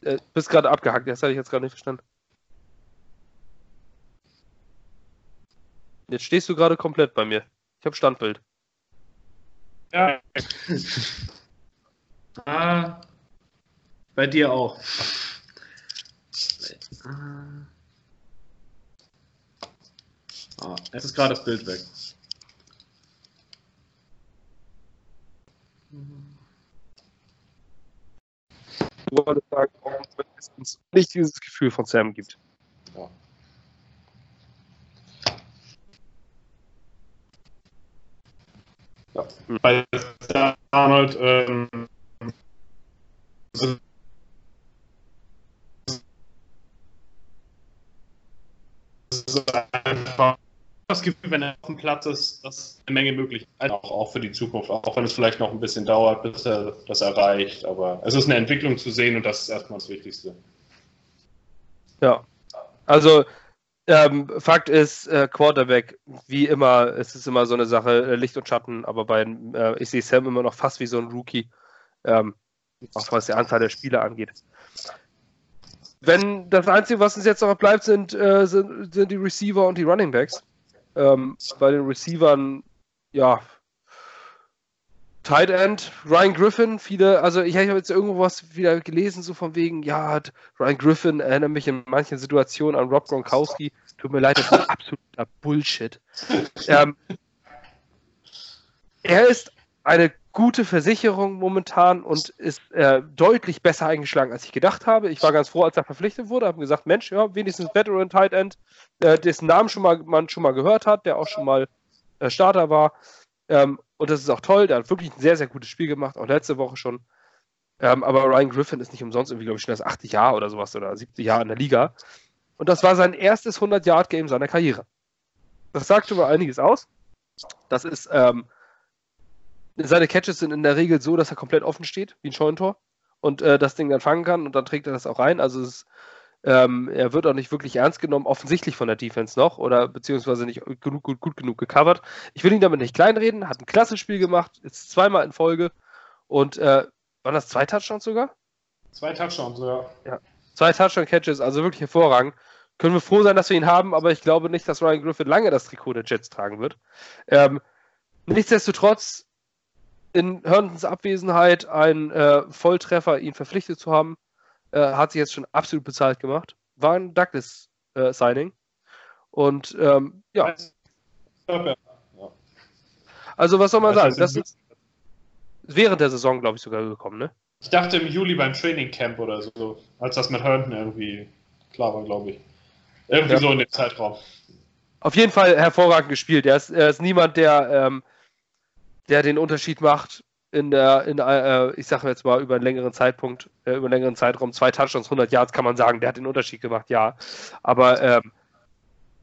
Äh, bist gerade abgehackt, das hatte ich jetzt gerade nicht verstanden. Jetzt stehst du gerade komplett bei mir. Ich habe Standbild. Ja. ah, bei dir auch. Ah, jetzt ist gerade das Bild weg. Du wolltest sagen, warum es uns nicht dieses Gefühl von Sam gibt. Ja. Ja. Weil Arnold ähm, einfach das Gefühl, wenn er auf dem Platz ist, dass eine Menge möglich ist, auch, auch für die Zukunft, auch wenn es vielleicht noch ein bisschen dauert, bis er das erreicht. Aber es ist eine Entwicklung zu sehen und das ist erstmal das Wichtigste. Ja, also ähm, Fakt ist, äh, Quarterback, wie immer, es ist immer so eine Sache, äh, Licht und Schatten, aber bei, äh, ich sehe Sam immer noch fast wie so ein Rookie, ähm, auch was die Anzahl der Spiele angeht. Wenn das Einzige, was uns jetzt noch bleibt, sind, äh, sind, sind, die Receiver und die Running Backs. Ähm, bei den Receivern, ja, Tight End, Ryan Griffin, viele, also ich habe jetzt irgendwo was wieder gelesen, so von wegen, ja, Ryan Griffin erinnert mich in manchen Situationen an Rob Gronkowski. Tut mir leid, das ist absoluter Bullshit. ähm, er ist eine gute Versicherung momentan und ist äh, deutlich besser eingeschlagen, als ich gedacht habe. Ich war ganz froh, als er verpflichtet wurde, habe gesagt, Mensch, ja, wenigstens Veteran Tight End, äh, dessen Namen schon mal, man schon mal gehört hat, der auch schon mal äh, Starter war. Ähm, und das ist auch toll, der hat wirklich ein sehr, sehr gutes Spiel gemacht, auch letzte Woche schon. Ähm, aber Ryan Griffin ist nicht umsonst irgendwie, glaube ich, schon das achte Jahr oder sowas oder siebte Jahr in der Liga. Und das war sein erstes 100-Yard-Game seiner Karriere. Das sagt schon mal einiges aus. Das ist ähm, seine Catches sind in der Regel so, dass er komplett offen steht, wie ein Scheunentor, und äh, das Ding dann fangen kann und dann trägt er das auch rein. Also ist, ähm, er wird auch nicht wirklich ernst genommen, offensichtlich von der Defense noch, oder beziehungsweise nicht genug, gut, gut genug gecovert. Ich will ihn damit nicht kleinreden, hat ein klasse Spiel gemacht, ist zweimal in Folge und äh, waren das zwei Touchdowns sogar? Zwei Touchdowns, ja. ja. Zwei Touchdown-Catches, also wirklich hervorragend. Können wir froh sein, dass wir ihn haben, aber ich glaube nicht, dass Ryan Griffin lange das Trikot der Jets tragen wird. Ähm, nichtsdestotrotz in Herndons Abwesenheit einen äh, Volltreffer ihn verpflichtet zu haben. Äh, hat sich jetzt schon absolut bezahlt gemacht. War ein Douglas-Signing. Äh, und ähm, ja. Also, was soll man sagen? Das ist während der Saison, glaube ich, sogar gekommen, ne? Ich dachte im Juli beim Training Camp oder so, als das mit Herndon irgendwie klar war, glaube ich. Irgendwie ja. so in dem Zeitraum. Auf jeden Fall hervorragend gespielt. Er ist, er ist niemand, der, ähm, der den Unterschied macht in der, in, äh, ich sage jetzt mal über einen längeren Zeitpunkt, äh, über einen längeren Zeitraum, zwei Touchdowns, 100 Yards, kann man sagen, der hat den Unterschied gemacht, ja. Aber ähm,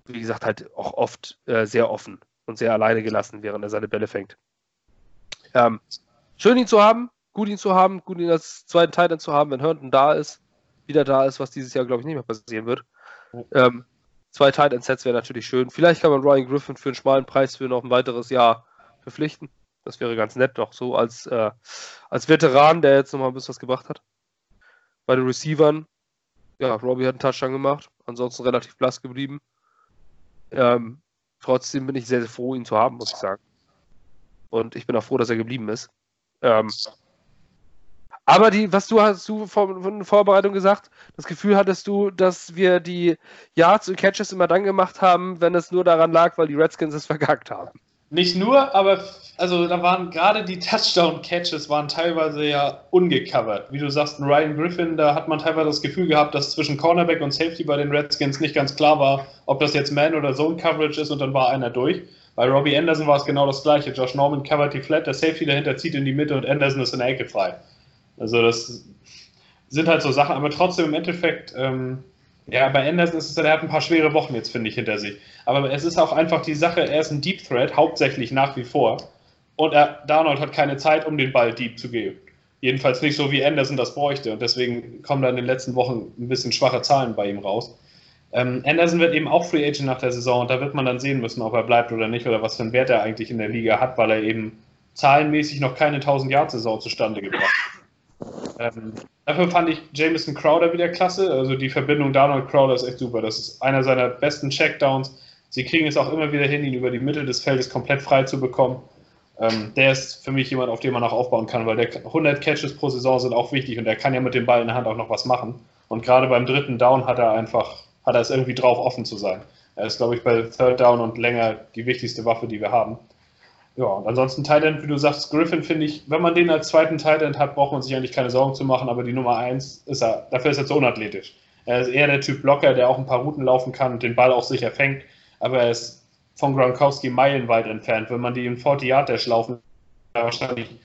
wie gesagt, halt auch oft äh, sehr offen und sehr alleine gelassen, während er seine Bälle fängt. Ähm, schön ihn zu haben, gut ihn zu haben, gut ihn als zweiten Teil zu haben, wenn Herndon da ist, wieder da ist, was dieses Jahr, glaube ich, nicht mehr passieren wird. Ähm, zwei Tight Sets wäre natürlich schön. Vielleicht kann man Ryan Griffin für einen schmalen Preis für noch ein weiteres Jahr verpflichten. Das wäre ganz nett, doch so als, äh, als Veteran, der jetzt nochmal ein bisschen was gebracht hat. Bei den Receivern, ja, Robbie hat einen Touchdown gemacht, ansonsten relativ blass geblieben. Ähm, trotzdem bin ich sehr, sehr froh, ihn zu haben, muss ich sagen. Und ich bin auch froh, dass er geblieben ist. Ähm, aber die, was du hast du von, von Vorbereitung gesagt, das Gefühl hattest du, dass wir die Yards und Catches immer dann gemacht haben, wenn es nur daran lag, weil die Redskins es vergackt haben. Nicht nur, aber also da waren gerade die Touchdown-Catches waren teilweise ja ungecovert. Wie du sagst, Ryan Griffin, da hat man teilweise das Gefühl gehabt, dass zwischen Cornerback und Safety bei den Redskins nicht ganz klar war, ob das jetzt Man- oder Zone-Coverage ist und dann war einer durch. Bei Robbie Anderson war es genau das gleiche. Josh Norman covert die Flat, der Safety dahinter zieht in die Mitte und Anderson ist in der Ecke frei. Also das sind halt so Sachen, aber trotzdem im Endeffekt ähm, ja, bei Anderson ist es, er hat ein paar schwere Wochen jetzt, finde ich, hinter sich. Aber es ist auch einfach die Sache, er ist ein Deep Threat, hauptsächlich nach wie vor. Und er, Darnold hat keine Zeit, um den Ball deep zu geben. Jedenfalls nicht so, wie Anderson das bräuchte. Und deswegen kommen da in den letzten Wochen ein bisschen schwache Zahlen bei ihm raus. Ähm, Anderson wird eben auch Free Agent nach der Saison und da wird man dann sehen müssen, ob er bleibt oder nicht oder was für einen Wert er eigentlich in der Liga hat, weil er eben zahlenmäßig noch keine 1000-Yard-Saison zustande gebracht hat. Ähm, dafür fand ich Jameson Crowder wieder klasse. Also die Verbindung Donald Crowder ist echt super. Das ist einer seiner besten Checkdowns. Sie kriegen es auch immer wieder hin, ihn über die Mitte des Feldes komplett frei zu bekommen. Ähm, der ist für mich jemand, auf den man auch aufbauen kann, weil der 100 Catches pro Saison sind auch wichtig und er kann ja mit dem Ball in der Hand auch noch was machen. Und gerade beim dritten Down hat er einfach, hat er es irgendwie drauf, offen zu sein. Er ist, glaube ich, bei Third Down und länger die wichtigste Waffe, die wir haben. Ja, und ansonsten Thailand, wie du sagst, Griffin finde ich, wenn man den als zweiten Thailand hat, braucht man sich eigentlich keine Sorgen zu machen, aber die Nummer 1 ist er, dafür ist er zu unathletisch. Er ist eher der Typ Blocker, der auch ein paar Routen laufen kann und den Ball auch sicher fängt, aber er ist von Gronkowski meilenweit entfernt. Wenn man die im 40 Yard Dash laufen, wahrscheinlich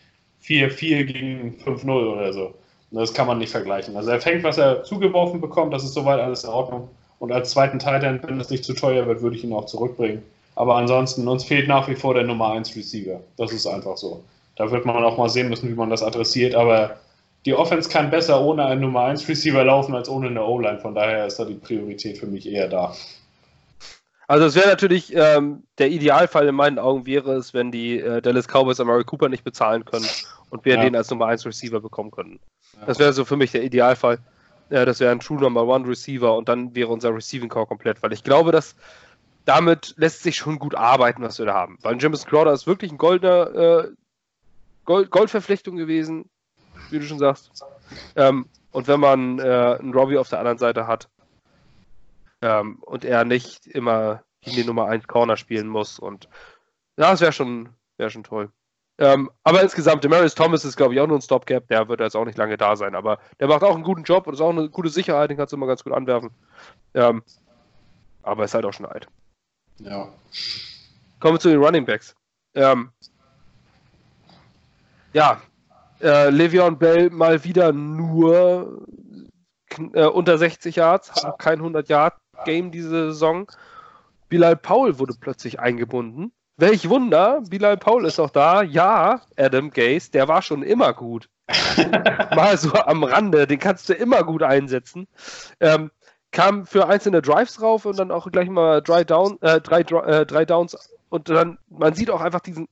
4-4 gegen 5-0 oder so. Und das kann man nicht vergleichen. Also er fängt, was er zugeworfen bekommt, das ist soweit alles in Ordnung. Und als zweiten Thailand, wenn es nicht zu teuer wird, würde ich ihn auch zurückbringen. Aber ansonsten, uns fehlt nach wie vor der Nummer 1 Receiver. Das ist einfach so. Da wird man auch mal sehen müssen, wie man das adressiert. Aber die Offense kann besser ohne einen Nummer 1 Receiver laufen als ohne eine O-Line. Von daher ist da die Priorität für mich eher da. Also es wäre natürlich, ähm, der Idealfall in meinen Augen wäre es, wenn die äh, Dallas Cowboys Amari Cooper nicht bezahlen können und wir ja. den als Nummer 1 Receiver bekommen könnten. Ja. Das wäre so für mich der Idealfall. Äh, das wäre ein True Number 1 Receiver und dann wäre unser Receiving Core komplett, weil ich glaube, dass damit lässt sich schon gut arbeiten, was wir da haben. Weil Jameson Crowder ist wirklich ein goldener äh, Gold, Goldverpflichtung gewesen, wie du schon sagst. Ähm, und wenn man äh, einen Robbie auf der anderen Seite hat ähm, und er nicht immer in die Nummer 1 Corner spielen muss und ja, das wäre schon, wär schon toll. Ähm, aber insgesamt, Demarius Thomas ist, glaube ich, auch nur ein Stopgap. Der wird jetzt auch nicht lange da sein. Aber der macht auch einen guten Job und ist auch eine gute Sicherheit. Den kannst du immer ganz gut anwerfen. Ähm, aber ist halt auch schon alt. Ja. Kommen wir zu den Running Backs. Ähm, ja, äh, Le'Veon Bell mal wieder nur äh, unter 60 Yards, hat noch kein 100 Yard Game diese Saison. Bilal Paul wurde plötzlich eingebunden. Welch Wunder, Bilal Paul ist auch da. Ja, Adam Gaze, der war schon immer gut. mal so am Rande, den kannst du immer gut einsetzen. Ähm, kam für einzelne Drives rauf und dann auch gleich mal drei, Down, äh, drei, äh, drei Downs. Und dann, man sieht auch einfach diesen,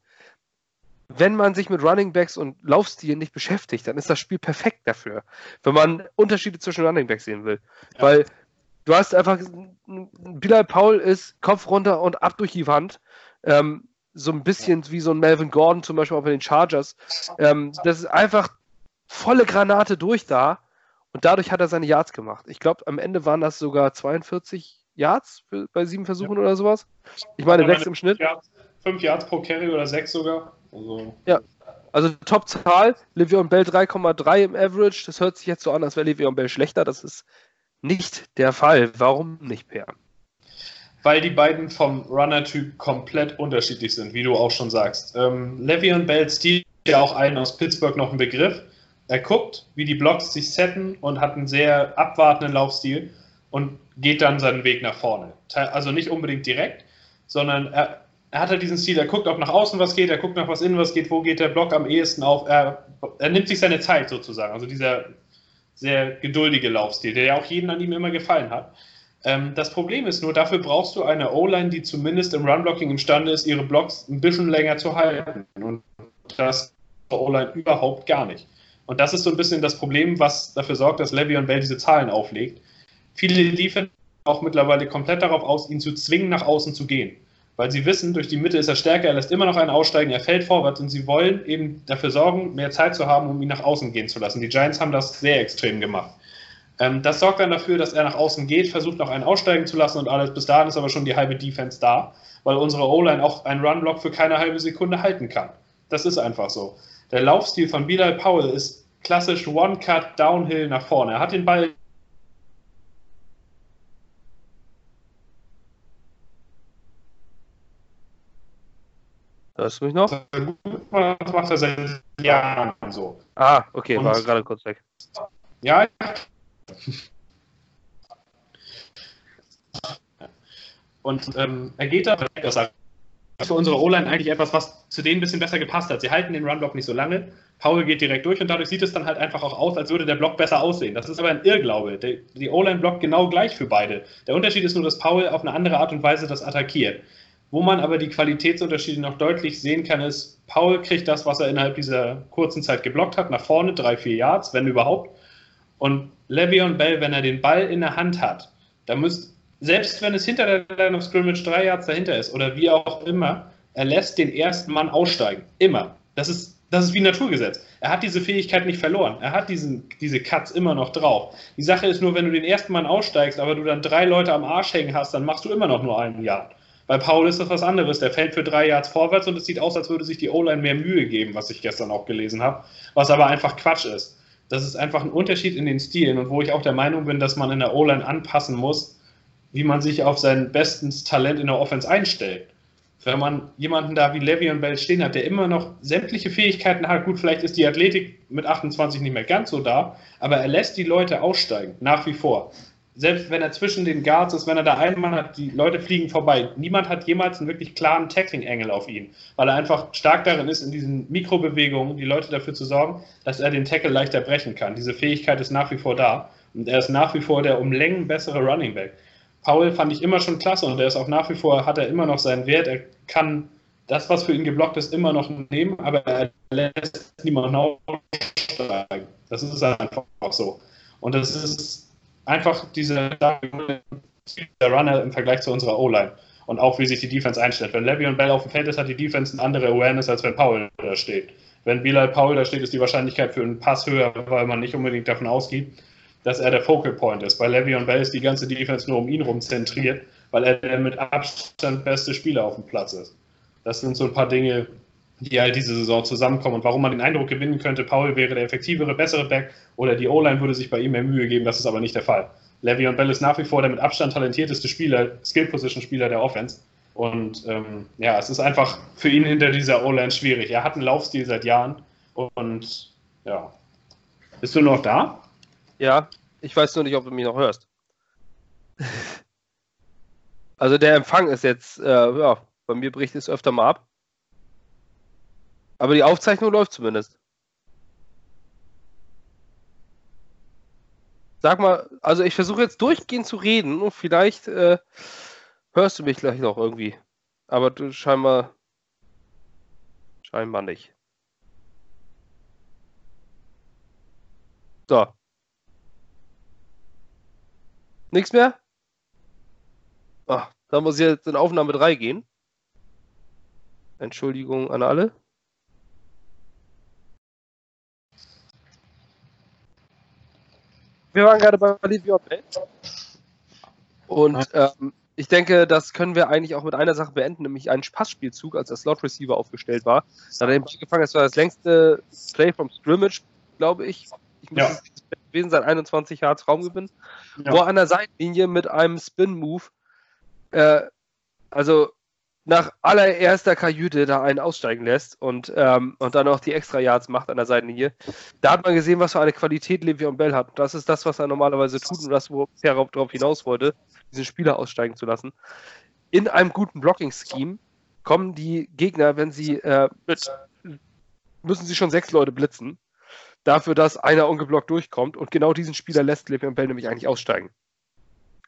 wenn man sich mit Running Backs und Laufstil nicht beschäftigt, dann ist das Spiel perfekt dafür. Wenn man Unterschiede zwischen Running Backs sehen will. Ja. Weil du hast einfach, Bilal Paul ist Kopf runter und ab durch die Wand. Ähm, so ein bisschen wie so ein Melvin Gordon zum Beispiel auch bei den Chargers. Ähm, das ist einfach volle Granate durch da Und dadurch hat er seine Yards gemacht. Ich glaube, am Ende waren das sogar 42 Yards für, bei sieben Versuchen ja. oder sowas. Ich meine, sechs im Schnitt. Yards, fünf Yards pro Carry oder sechs sogar. Also. Ja, also Top-Zahl. Le'Veon Bell 3,3 im Average. Das hört sich jetzt so an, als wäre Le'Veon Bell schlechter. Das ist nicht der Fall. Warum nicht, Per? Weil die beiden vom Runner-Typ komplett unterschiedlich sind, wie du auch schon sagst. Ähm, Le'Veon Bell Stil ja auch einen aus Pittsburgh noch ein Begriff. Er guckt, wie die Blocks sich setten und hat einen sehr abwartenden Laufstil und geht dann seinen Weg nach vorne. Also nicht unbedingt direkt, sondern er, er hat halt diesen Stil, er guckt auch nach außen, was geht, er guckt nach was innen, was geht, wo geht der Block am ehesten auf. Er, er nimmt sich seine Zeit sozusagen. Also dieser sehr geduldige Laufstil, der ja auch jeden an ihm immer gefallen hat. Ähm, das Problem ist nur, dafür brauchst du eine O-Line, die zumindest im Run-Blocking imstande ist, ihre Blocks ein bisschen länger zu halten. Und das O-Line überhaupt gar nicht. Und das ist so ein bisschen das Problem, was dafür sorgt, dass Levy und Bell diese Zahlen auflegt. Viele Defense auch mittlerweile komplett darauf aus, ihn zu zwingen, nach außen zu gehen weil sie wissen, durch die Mitte ist er stärker, er lässt immer noch einen aussteigen, er fällt vorwärts und sie wollen eben dafür sorgen, mehr Zeit zu haben, um ihn nach außen gehen zu lassen. Die Giants haben das sehr extrem gemacht. Ähm, das sorgt dann dafür, dass er nach außen geht, versucht noch einen aussteigen zu lassen und alles. Bis dahin ist aber schon die halbe Defense da, weil unsere O-Line auch einen Run-Block für keine halbe Sekunde halten kann. Das ist einfach so. Der Laufstil von Bilal Powell ist klassisch One-Cut Downhill nach vorne. Er hat den Ball Hörst du mich noch? Das macht er seit Jahren so. Ah, okay, Und, war gerade kurz weg. Ja. Und ähm, er geht da, das für unsere O-Line eigentlich etwas, was zu denen ein bisschen besser gepasst hat. Sie halten den Run-Block nicht so lange. Paul geht direkt durch und dadurch sieht es dann halt einfach auch aus, als würde der Block besser aussehen. Das ist aber ein Irrglaube. Die O-Line blockt genau gleich für beide. Der Unterschied ist nur, dass Paul auf eine andere Art und Weise das attackiert. Wo man aber die Qualitätsunterschiede noch deutlich sehen kann, ist, Paul kriegt das, was er innerhalb dieser kurzen Zeit geblockt hat, nach vorne, drei, vier Yards, wenn überhaupt. Und Le'Veon Bell, wenn er den Ball in der Hand hat, da müsst, selbst wenn es hinter der Line of Scrimmage drei Yards dahinter ist oder wie auch immer, er lässt den ersten Mann aussteigen. Immer. Das ist, das ist wie Naturgesetz. Er hat diese Fähigkeit nicht verloren. Er hat diesen, diese Cuts immer noch drauf. Die Sache ist nur, wenn du den ersten Mann aussteigst, aber du dann drei Leute am Arsch hängen hast, dann machst du immer noch nur einen Yard. Bei Paul ist das was anderes. Der fällt für drei Yards vorwärts und es sieht aus, als würde sich die O-Line mehr Mühe geben, was ich gestern auch gelesen habe, was aber einfach Quatsch ist. Das ist einfach ein Unterschied in den Stilen und wo ich auch der Meinung bin, dass man in der O-Line anpassen muss, wie man sich auf sein bestes Talent in der Offense einstellt. Wenn man jemanden da wie Levy und Bell stehen hat, der immer noch sämtliche Fähigkeiten hat, gut, vielleicht ist die Athletik mit 28 nicht mehr ganz so da, aber er lässt die Leute aussteigen, nach wie vor selbst wenn er zwischen den Guards ist, wenn er da einen Mann hat, die Leute fliegen vorbei. Niemand hat jemals einen wirklich klaren Tackling-Engel auf ihn, weil er einfach stark darin ist, in diesen Mikrobewegungen die Leute dafür zu sorgen, dass er den Tackle leichter brechen kann. Diese Fähigkeit ist nach wie vor da und er ist nach wie vor der um Längen bessere Running Back. Paul fand ich immer schon klasse und er ist auch nach wie vor, hat er immer noch seinen Wert. Er kann das, was für ihn geblockt ist, immer noch nehmen, aber er lässt niemanden aussteigen. Das ist einfach so. Und das ist einfach dieser Runner im Vergleich zu unserer O-Line und auch wie sich die Defense einstellt. Wenn Levy und Bell auf dem Feld ist, hat die Defense eine andere Awareness, als wenn Paul da steht. Wenn Bilal Paul da steht, ist die Wahrscheinlichkeit für einen Pass höher, weil man nicht unbedingt davon ausgeht, dass er der Focal Point ist. Bei Levy und Bell ist die ganze Defense nur um ihn herum zentriert, weil er der mit Abstand beste Spieler auf dem Platz ist. Das sind so ein paar Dinge, die halt diese Saison zusammenkommen und warum man den Eindruck gewinnen könnte, Paul wäre der effektivere, bessere Back oder die O-Line würde sich bei ihm mehr Mühe geben, das ist aber nicht der Fall. Le'Veon Bell ist nach wie vor der mit Abstand talentierteste Spieler, Skill-Position-Spieler der Offense und ähm, ja, es ist einfach für ihn hinter dieser O-Line schwierig. Er hat einen Laufstil seit Jahren und ja. Bist du noch da? Ja, ich weiß nur nicht, ob du mich noch hörst. Also der Empfang ist jetzt, äh, ja, bei mir bricht es öfter mal ab. Aber die Aufzeichnung läuft zumindest. Sag mal, also ich versuche jetzt durchgehend zu reden und vielleicht äh, hörst du mich gleich noch irgendwie. Aber du scheinbar scheinbar nicht. So. Nichts mehr? Ach, dann muss ich jetzt in Aufnahme 3 gehen. Entschuldigung an alle. wir waren gerade bei Le'Veon Bell. Und ähm, ich denke, das können wir eigentlich auch mit einer Sache beenden, nämlich einen Passspielzug, als der Slot Receiver aufgestellt war. Da hat er angefangen, das war das längste Play from Scrimmage, glaube ich. Ich muss Ja. es gewesen sein, 21 Yards Raumgewinn. Ja. Wo an der Seitenlinie mit einem Spin-Move, äh, also nach allererster Kajüte da einen aussteigen lässt und, ähm, und dann auch die extra Yards macht an der Seitenlinie. Da hat man gesehen, was für eine Qualität Le'Veon Bell hat. Und das ist das, was er normalerweise tut und das, wo er darauf hinaus wollte, diesen Spieler aussteigen zu lassen. In einem guten Blocking-Scheme kommen die Gegner, wenn sie äh, müssen sie schon sechs Leute blitzen, dafür, dass einer ungeblockt durchkommt und genau diesen Spieler lässt Le'Veon Bell nämlich eigentlich aussteigen.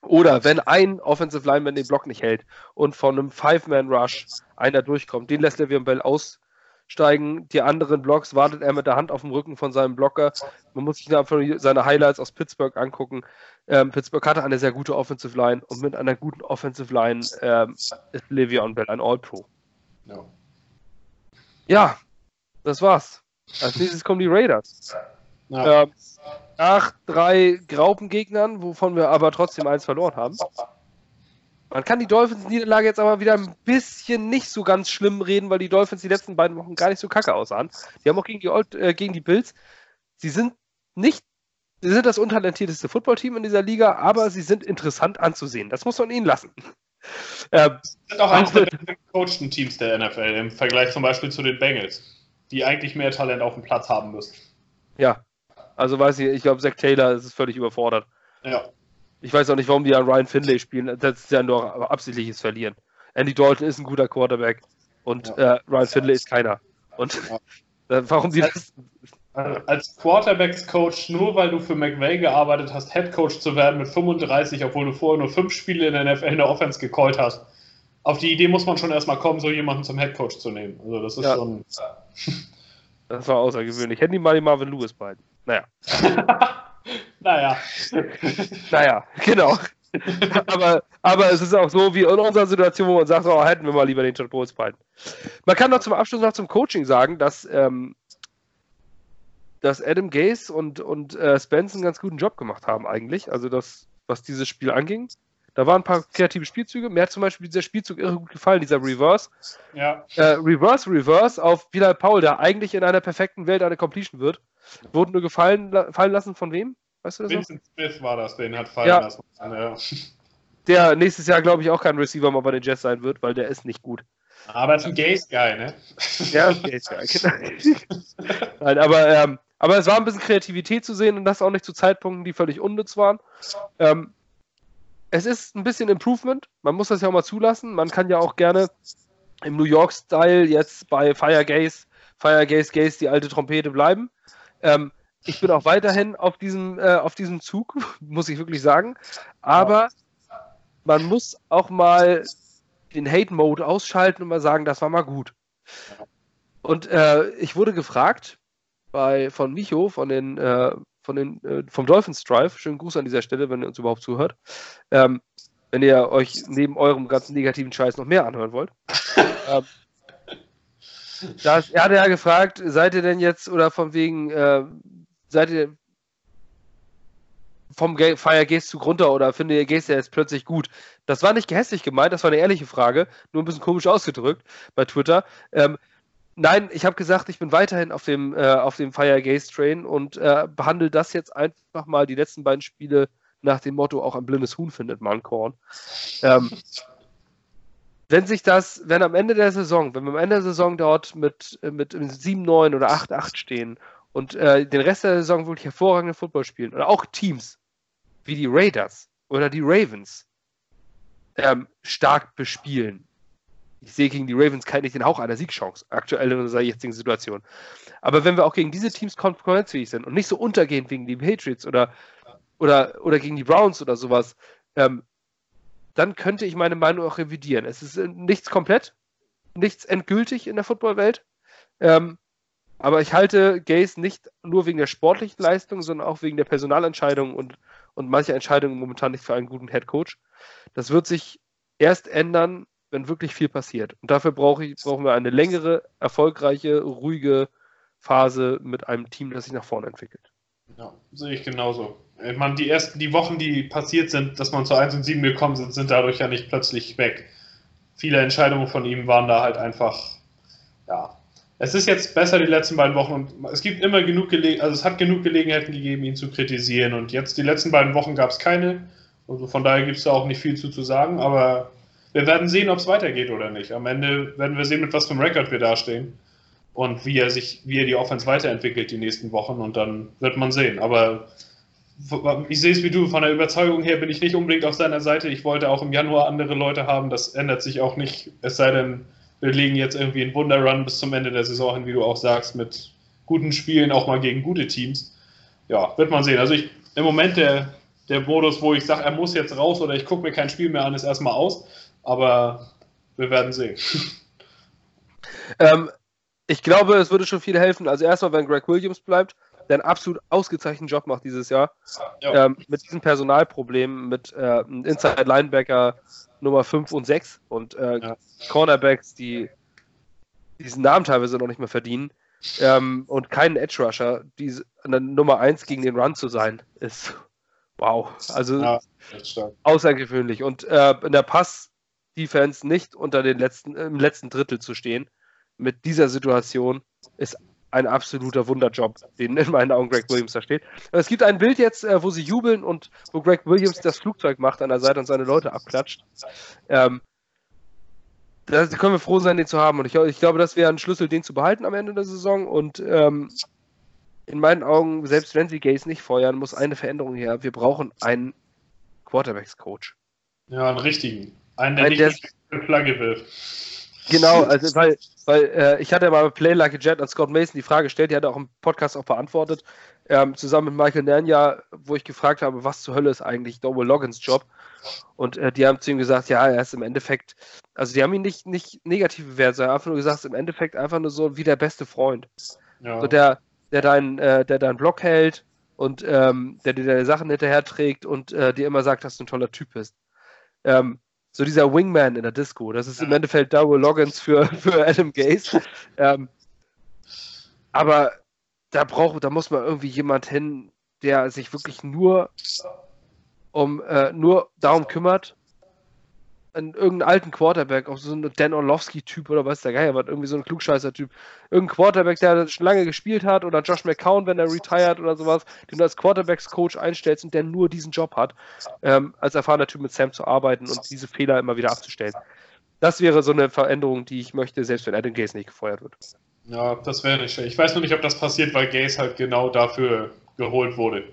Oder wenn ein Offensive Lineman den Block nicht hält und von einem Five-Man-Rush einer durchkommt, den lässt Le'Veon Bell aussteigen. Die anderen Blocks wartet er mit der Hand auf dem Rücken von seinem Blocker. Man muss sich einfach seine Highlights aus Pittsburgh angucken. Ähm, Pittsburgh hatte eine sehr gute Offensive Line und mit einer guten Offensive Line ähm, ist Le'Veon Bell ein All-Pro. Ja. Ja, das war's. Als nächstes kommen die Raiders. Ja. Ähm, nach drei Graupengegnern, wovon wir aber trotzdem eins verloren haben. Man kann die Dolphins-Niederlage jetzt aber wieder ein bisschen nicht so ganz schlimm reden, weil die Dolphins die letzten beiden Wochen gar nicht so kacke aussahen. Die haben auch gegen die, Old, äh, gegen die Bills. Sie sind nicht, sie sind das untalentierteste Footballteam in dieser Liga, aber sie sind interessant anzusehen. Das muss man ihnen lassen. Ähm, sind auch eines der besten gecoachten Teams der NFL im Vergleich zum Beispiel zu den Bengals, die eigentlich mehr Talent auf dem Platz haben müssen. ja, also weiß ich, ich glaube, Zach Taylor ist völlig überfordert. Ja. Ich weiß auch nicht, warum die an Ryan Finlay spielen. Das ist ja nur absichtliches Verlieren. Andy Dalton ist ein guter Quarterback und Ja. äh, Ryan Finlay ist keiner. Und Ja. warum die das. Als Quarterbacks-Coach, nur weil du für McVay gearbeitet hast, Headcoach zu werden mit 35, obwohl du vorher nur fünf Spiele in der NFL in der Offense gecallt hast. Auf die Idee muss man schon erstmal kommen, so jemanden zum Headcoach zu nehmen. Also das ist Ja. schon. Das war außergewöhnlich. Hätten die mal die Marvin Lewis beiden. Naja. naja. Naja, genau. aber, aber es ist auch so wie in unserer Situation, wo man sagt, oh, hätten wir mal lieber den Todd Bowles behalten. Man kann noch zum Abschluss noch zum Coaching sagen, dass, ähm, dass Adam Gase und, und äh, Spence einen ganz guten Job gemacht haben eigentlich. Also das, was dieses Spiel anging. Da waren ein paar kreative Spielzüge. Mir hat zum Beispiel dieser Spielzug irre gut gefallen, dieser Reverse. Ja. Äh, Reverse, Reverse auf Bilal Paul, der eigentlich in einer perfekten Welt eine Completion wird. Wurden nur gefallen, fallen lassen von wem? Weißt du das noch? Vincent Smith war das, den hat fallen Ja. lassen. Ja. Der nächstes Jahr, glaube ich, auch kein Receiver mal bei den Jets sein wird, weil der ist nicht gut. Aber er ist ein Gaze-Guy, ne? Ja, ist ja, genau. Nein, aber, ähm, aber es war ein bisschen Kreativität zu sehen und das auch nicht zu Zeitpunkten, die völlig unnütz waren. Ähm, es ist ein bisschen Improvement. Man muss das ja auch mal zulassen. Man kann ja auch gerne im New York-Style jetzt bei Fire Gaze, Fire Gaze, Gaze die alte Trompete bleiben. Ähm, ich bin auch weiterhin auf diesem, äh, auf diesem Zug, muss ich wirklich sagen. Aber man muss auch mal den Hate-Mode ausschalten und mal sagen, das war mal gut. Und äh, ich wurde gefragt bei, von Micho, von den, äh, von den, äh, vom Dolphins Drive, schönen Gruß an dieser Stelle, wenn ihr uns überhaupt zuhört, ähm, wenn ihr euch neben eurem ganzen negativen Scheiß noch mehr anhören wollt. ähm, das, er hatte ja gefragt, seid ihr denn jetzt, oder von wegen, äh, seid ihr vom Ga- Fire Gaze Zug runter oder findet ihr Gaze jetzt plötzlich gut? Das war nicht gehässig gemeint, das war eine ehrliche Frage, nur ein bisschen komisch ausgedrückt bei Twitter. Ähm, nein, ich habe gesagt, ich bin weiterhin auf dem, äh, auf dem Fire Gaze Train und äh, behandle das jetzt einfach mal die letzten beiden Spiele nach dem Motto, auch ein blindes Huhn findet man Korn. Ähm, wenn sich das, wenn am Ende der Saison, wenn wir am Ende der Saison dort mit, mit 7-9 oder 8-8 stehen und äh, den Rest der Saison wirklich hervorragende Football spielen oder auch Teams wie die Raiders oder die Ravens ähm, stark bespielen. Ich sehe gegen die Ravens kein, nicht den Hauch einer Siegchance, aktuell in unserer jetzigen Situation. Aber wenn wir auch gegen diese Teams konkurrenzfähig sind und nicht so untergehen wegen die Patriots oder, oder, oder gegen die Browns oder sowas, ähm, dann könnte ich meine Meinung auch revidieren. Es ist äh, nichts komplett, nichts endgültig in der Footballwelt. Ähm, aber ich halte Gaze nicht nur wegen der sportlichen Leistung, sondern auch wegen der Personalentscheidung und, und mancher Entscheidungen momentan nicht für einen guten Head Coach. Das wird sich erst ändern, wenn wirklich viel passiert. Und dafür brauche ich, brauchen wir eine längere, erfolgreiche, ruhige Phase mit einem Team, das sich nach vorne entwickelt. Ja, sehe ich genauso. Ich meine, die ersten, die Wochen, die passiert sind, dass man zu 1 und 7 gekommen sind, sind dadurch ja nicht plötzlich weg. Viele Entscheidungen von ihm waren da halt einfach, ja. Es ist jetzt besser die letzten beiden Wochen und es gibt immer genug Gelegenheiten, also es hat genug Gelegenheiten gegeben, ihn zu kritisieren und jetzt die letzten beiden Wochen gab es keine. Also von daher gibt es da auch nicht viel zu, zu sagen, aber wir werden sehen, ob es weitergeht oder nicht. Am Ende werden wir sehen, mit was für einem Rekord wir dastehen und wie er sich, wie er die Offense weiterentwickelt die nächsten Wochen und dann wird man sehen. Aber ich sehe es wie du, von der Überzeugung her bin ich nicht unbedingt auf seiner Seite. Ich wollte auch im Januar andere Leute haben, das ändert sich auch nicht, es sei denn, wir legen jetzt irgendwie einen Wunderrun bis zum Ende der Saison hin, wie du auch sagst, mit guten Spielen, auch mal gegen gute Teams. Ja, wird man sehen. Also ich, im Moment der, der Modus, wo ich sage, er muss jetzt raus oder ich gucke mir kein Spiel mehr an, ist erstmal aus. Aber wir werden sehen. Ähm, ich glaube, es würde schon viel helfen. Also erstmal, wenn Greg Williams bleibt, der einen absolut ausgezeichneten Job macht dieses Jahr. Ja. Ähm, mit diesen Personalproblemen, mit äh, Inside Linebacker Nummer 5 und 6 und äh, ja. Cornerbacks, die diesen Namen teilweise noch nicht mehr verdienen. Ähm, und keinen Edge Rusher, die Nummer 1 gegen den Run zu sein, ist wow. Also ja, außergewöhnlich. Und äh, in der Pass-Defense nicht unter den letzten, im letzten Drittel zu stehen, mit dieser Situation, ist ein absoluter Wunderjob, den in meinen Augen Greg Williams da steht. Es gibt ein Bild jetzt, äh, wo sie jubeln und wo Greg Williams das Flugzeug macht an der Seite und seine Leute abklatscht. Ähm, da können wir froh sein, den zu haben. Und ich, ich glaube, das wäre ein Schlüssel, den zu behalten am Ende der Saison. Und ähm, in meinen Augen, selbst wenn sie Gaze nicht feuern, muss eine Veränderung her. Wir brauchen einen Quarterbacks-Coach. Ja, einen richtigen. Einen, der Ein, nicht eine Flagge wirft. Genau, also weil, weil äh, ich hatte mal Play Like a Jet an Scott Mason die Frage gestellt, die hat er auch im Podcast auch beantwortet, ähm, zusammen mit Michael Nanya, wo ich gefragt habe, was zur Hölle ist eigentlich Double Loggins Job? Und äh, die haben zu ihm gesagt, ja, er ist im Endeffekt, also die haben ihn nicht, nicht negativ bewertet, sondern einfach nur gesagt, im Endeffekt einfach nur so wie der beste Freund. Ja. So der, der deinen äh, der deinen Block hält und ähm, der dir deine Sachen hinterher trägt und äh, dir immer sagt, dass du ein toller Typ bist. Ähm, so dieser Wingman in der Disco. Das ist im Endeffekt Darrell Loggins für, für Adam Gaze. ähm, aber da braucht, da muss man irgendwie jemand hin, der sich wirklich nur um äh, nur darum kümmert, einen, irgendeinen alten Quarterback, auch so einen Dan Orlovsky-Typ oder was der Geier war, irgendwie so ein Klugscheißer-Typ. Irgendein Quarterback, der schon lange gespielt hat oder Josh McCown, wenn er retired oder sowas, den du als Quarterbacks-Coach einstellst und der nur diesen Job hat, ähm, als erfahrener Typ mit Sam zu arbeiten und diese Fehler immer wieder abzustellen. Das wäre so eine Veränderung, die ich möchte, selbst wenn Adam Gaze nicht gefeuert wird. Ja, das wäre nicht schön. Ich weiß nur nicht, ob das passiert, weil Gaze halt genau dafür geholt wurde.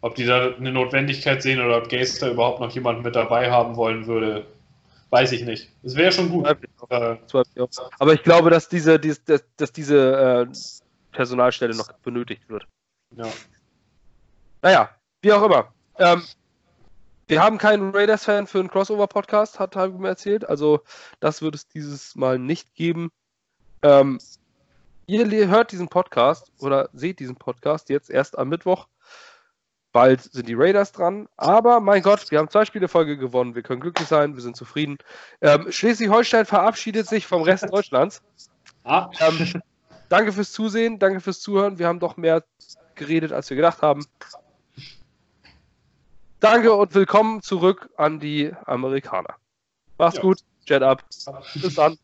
Ob die da eine Notwendigkeit sehen oder ob Gaze da überhaupt noch jemanden mit dabei haben wollen würde, Weiß ich nicht. Es wäre schon gut. Äh, Aber ich glaube, dass diese, dies, dass, dass diese äh, Personalstelle noch benötigt wird. Ja. Naja, wie auch immer. Ähm, wir haben keinen Raiders-Fan für einen Crossover-Podcast, hat Halb mir erzählt. Also, das wird es dieses Mal nicht geben. Ähm, ihr hört diesen Podcast oder seht diesen Podcast jetzt erst am Mittwoch. Bald sind die Raiders dran. Aber mein Gott, wir haben zwei Spiele Folge gewonnen. Wir können glücklich sein, wir sind zufrieden. Ähm, Schleswig-Holstein verabschiedet sich vom Rest Deutschlands. Ah. Ähm, danke fürs Zusehen, danke fürs Zuhören. Wir haben doch mehr geredet, als wir gedacht haben. Danke und willkommen zurück an die Amerikaner. Mach's ja. gut, Jet up. Bis dann.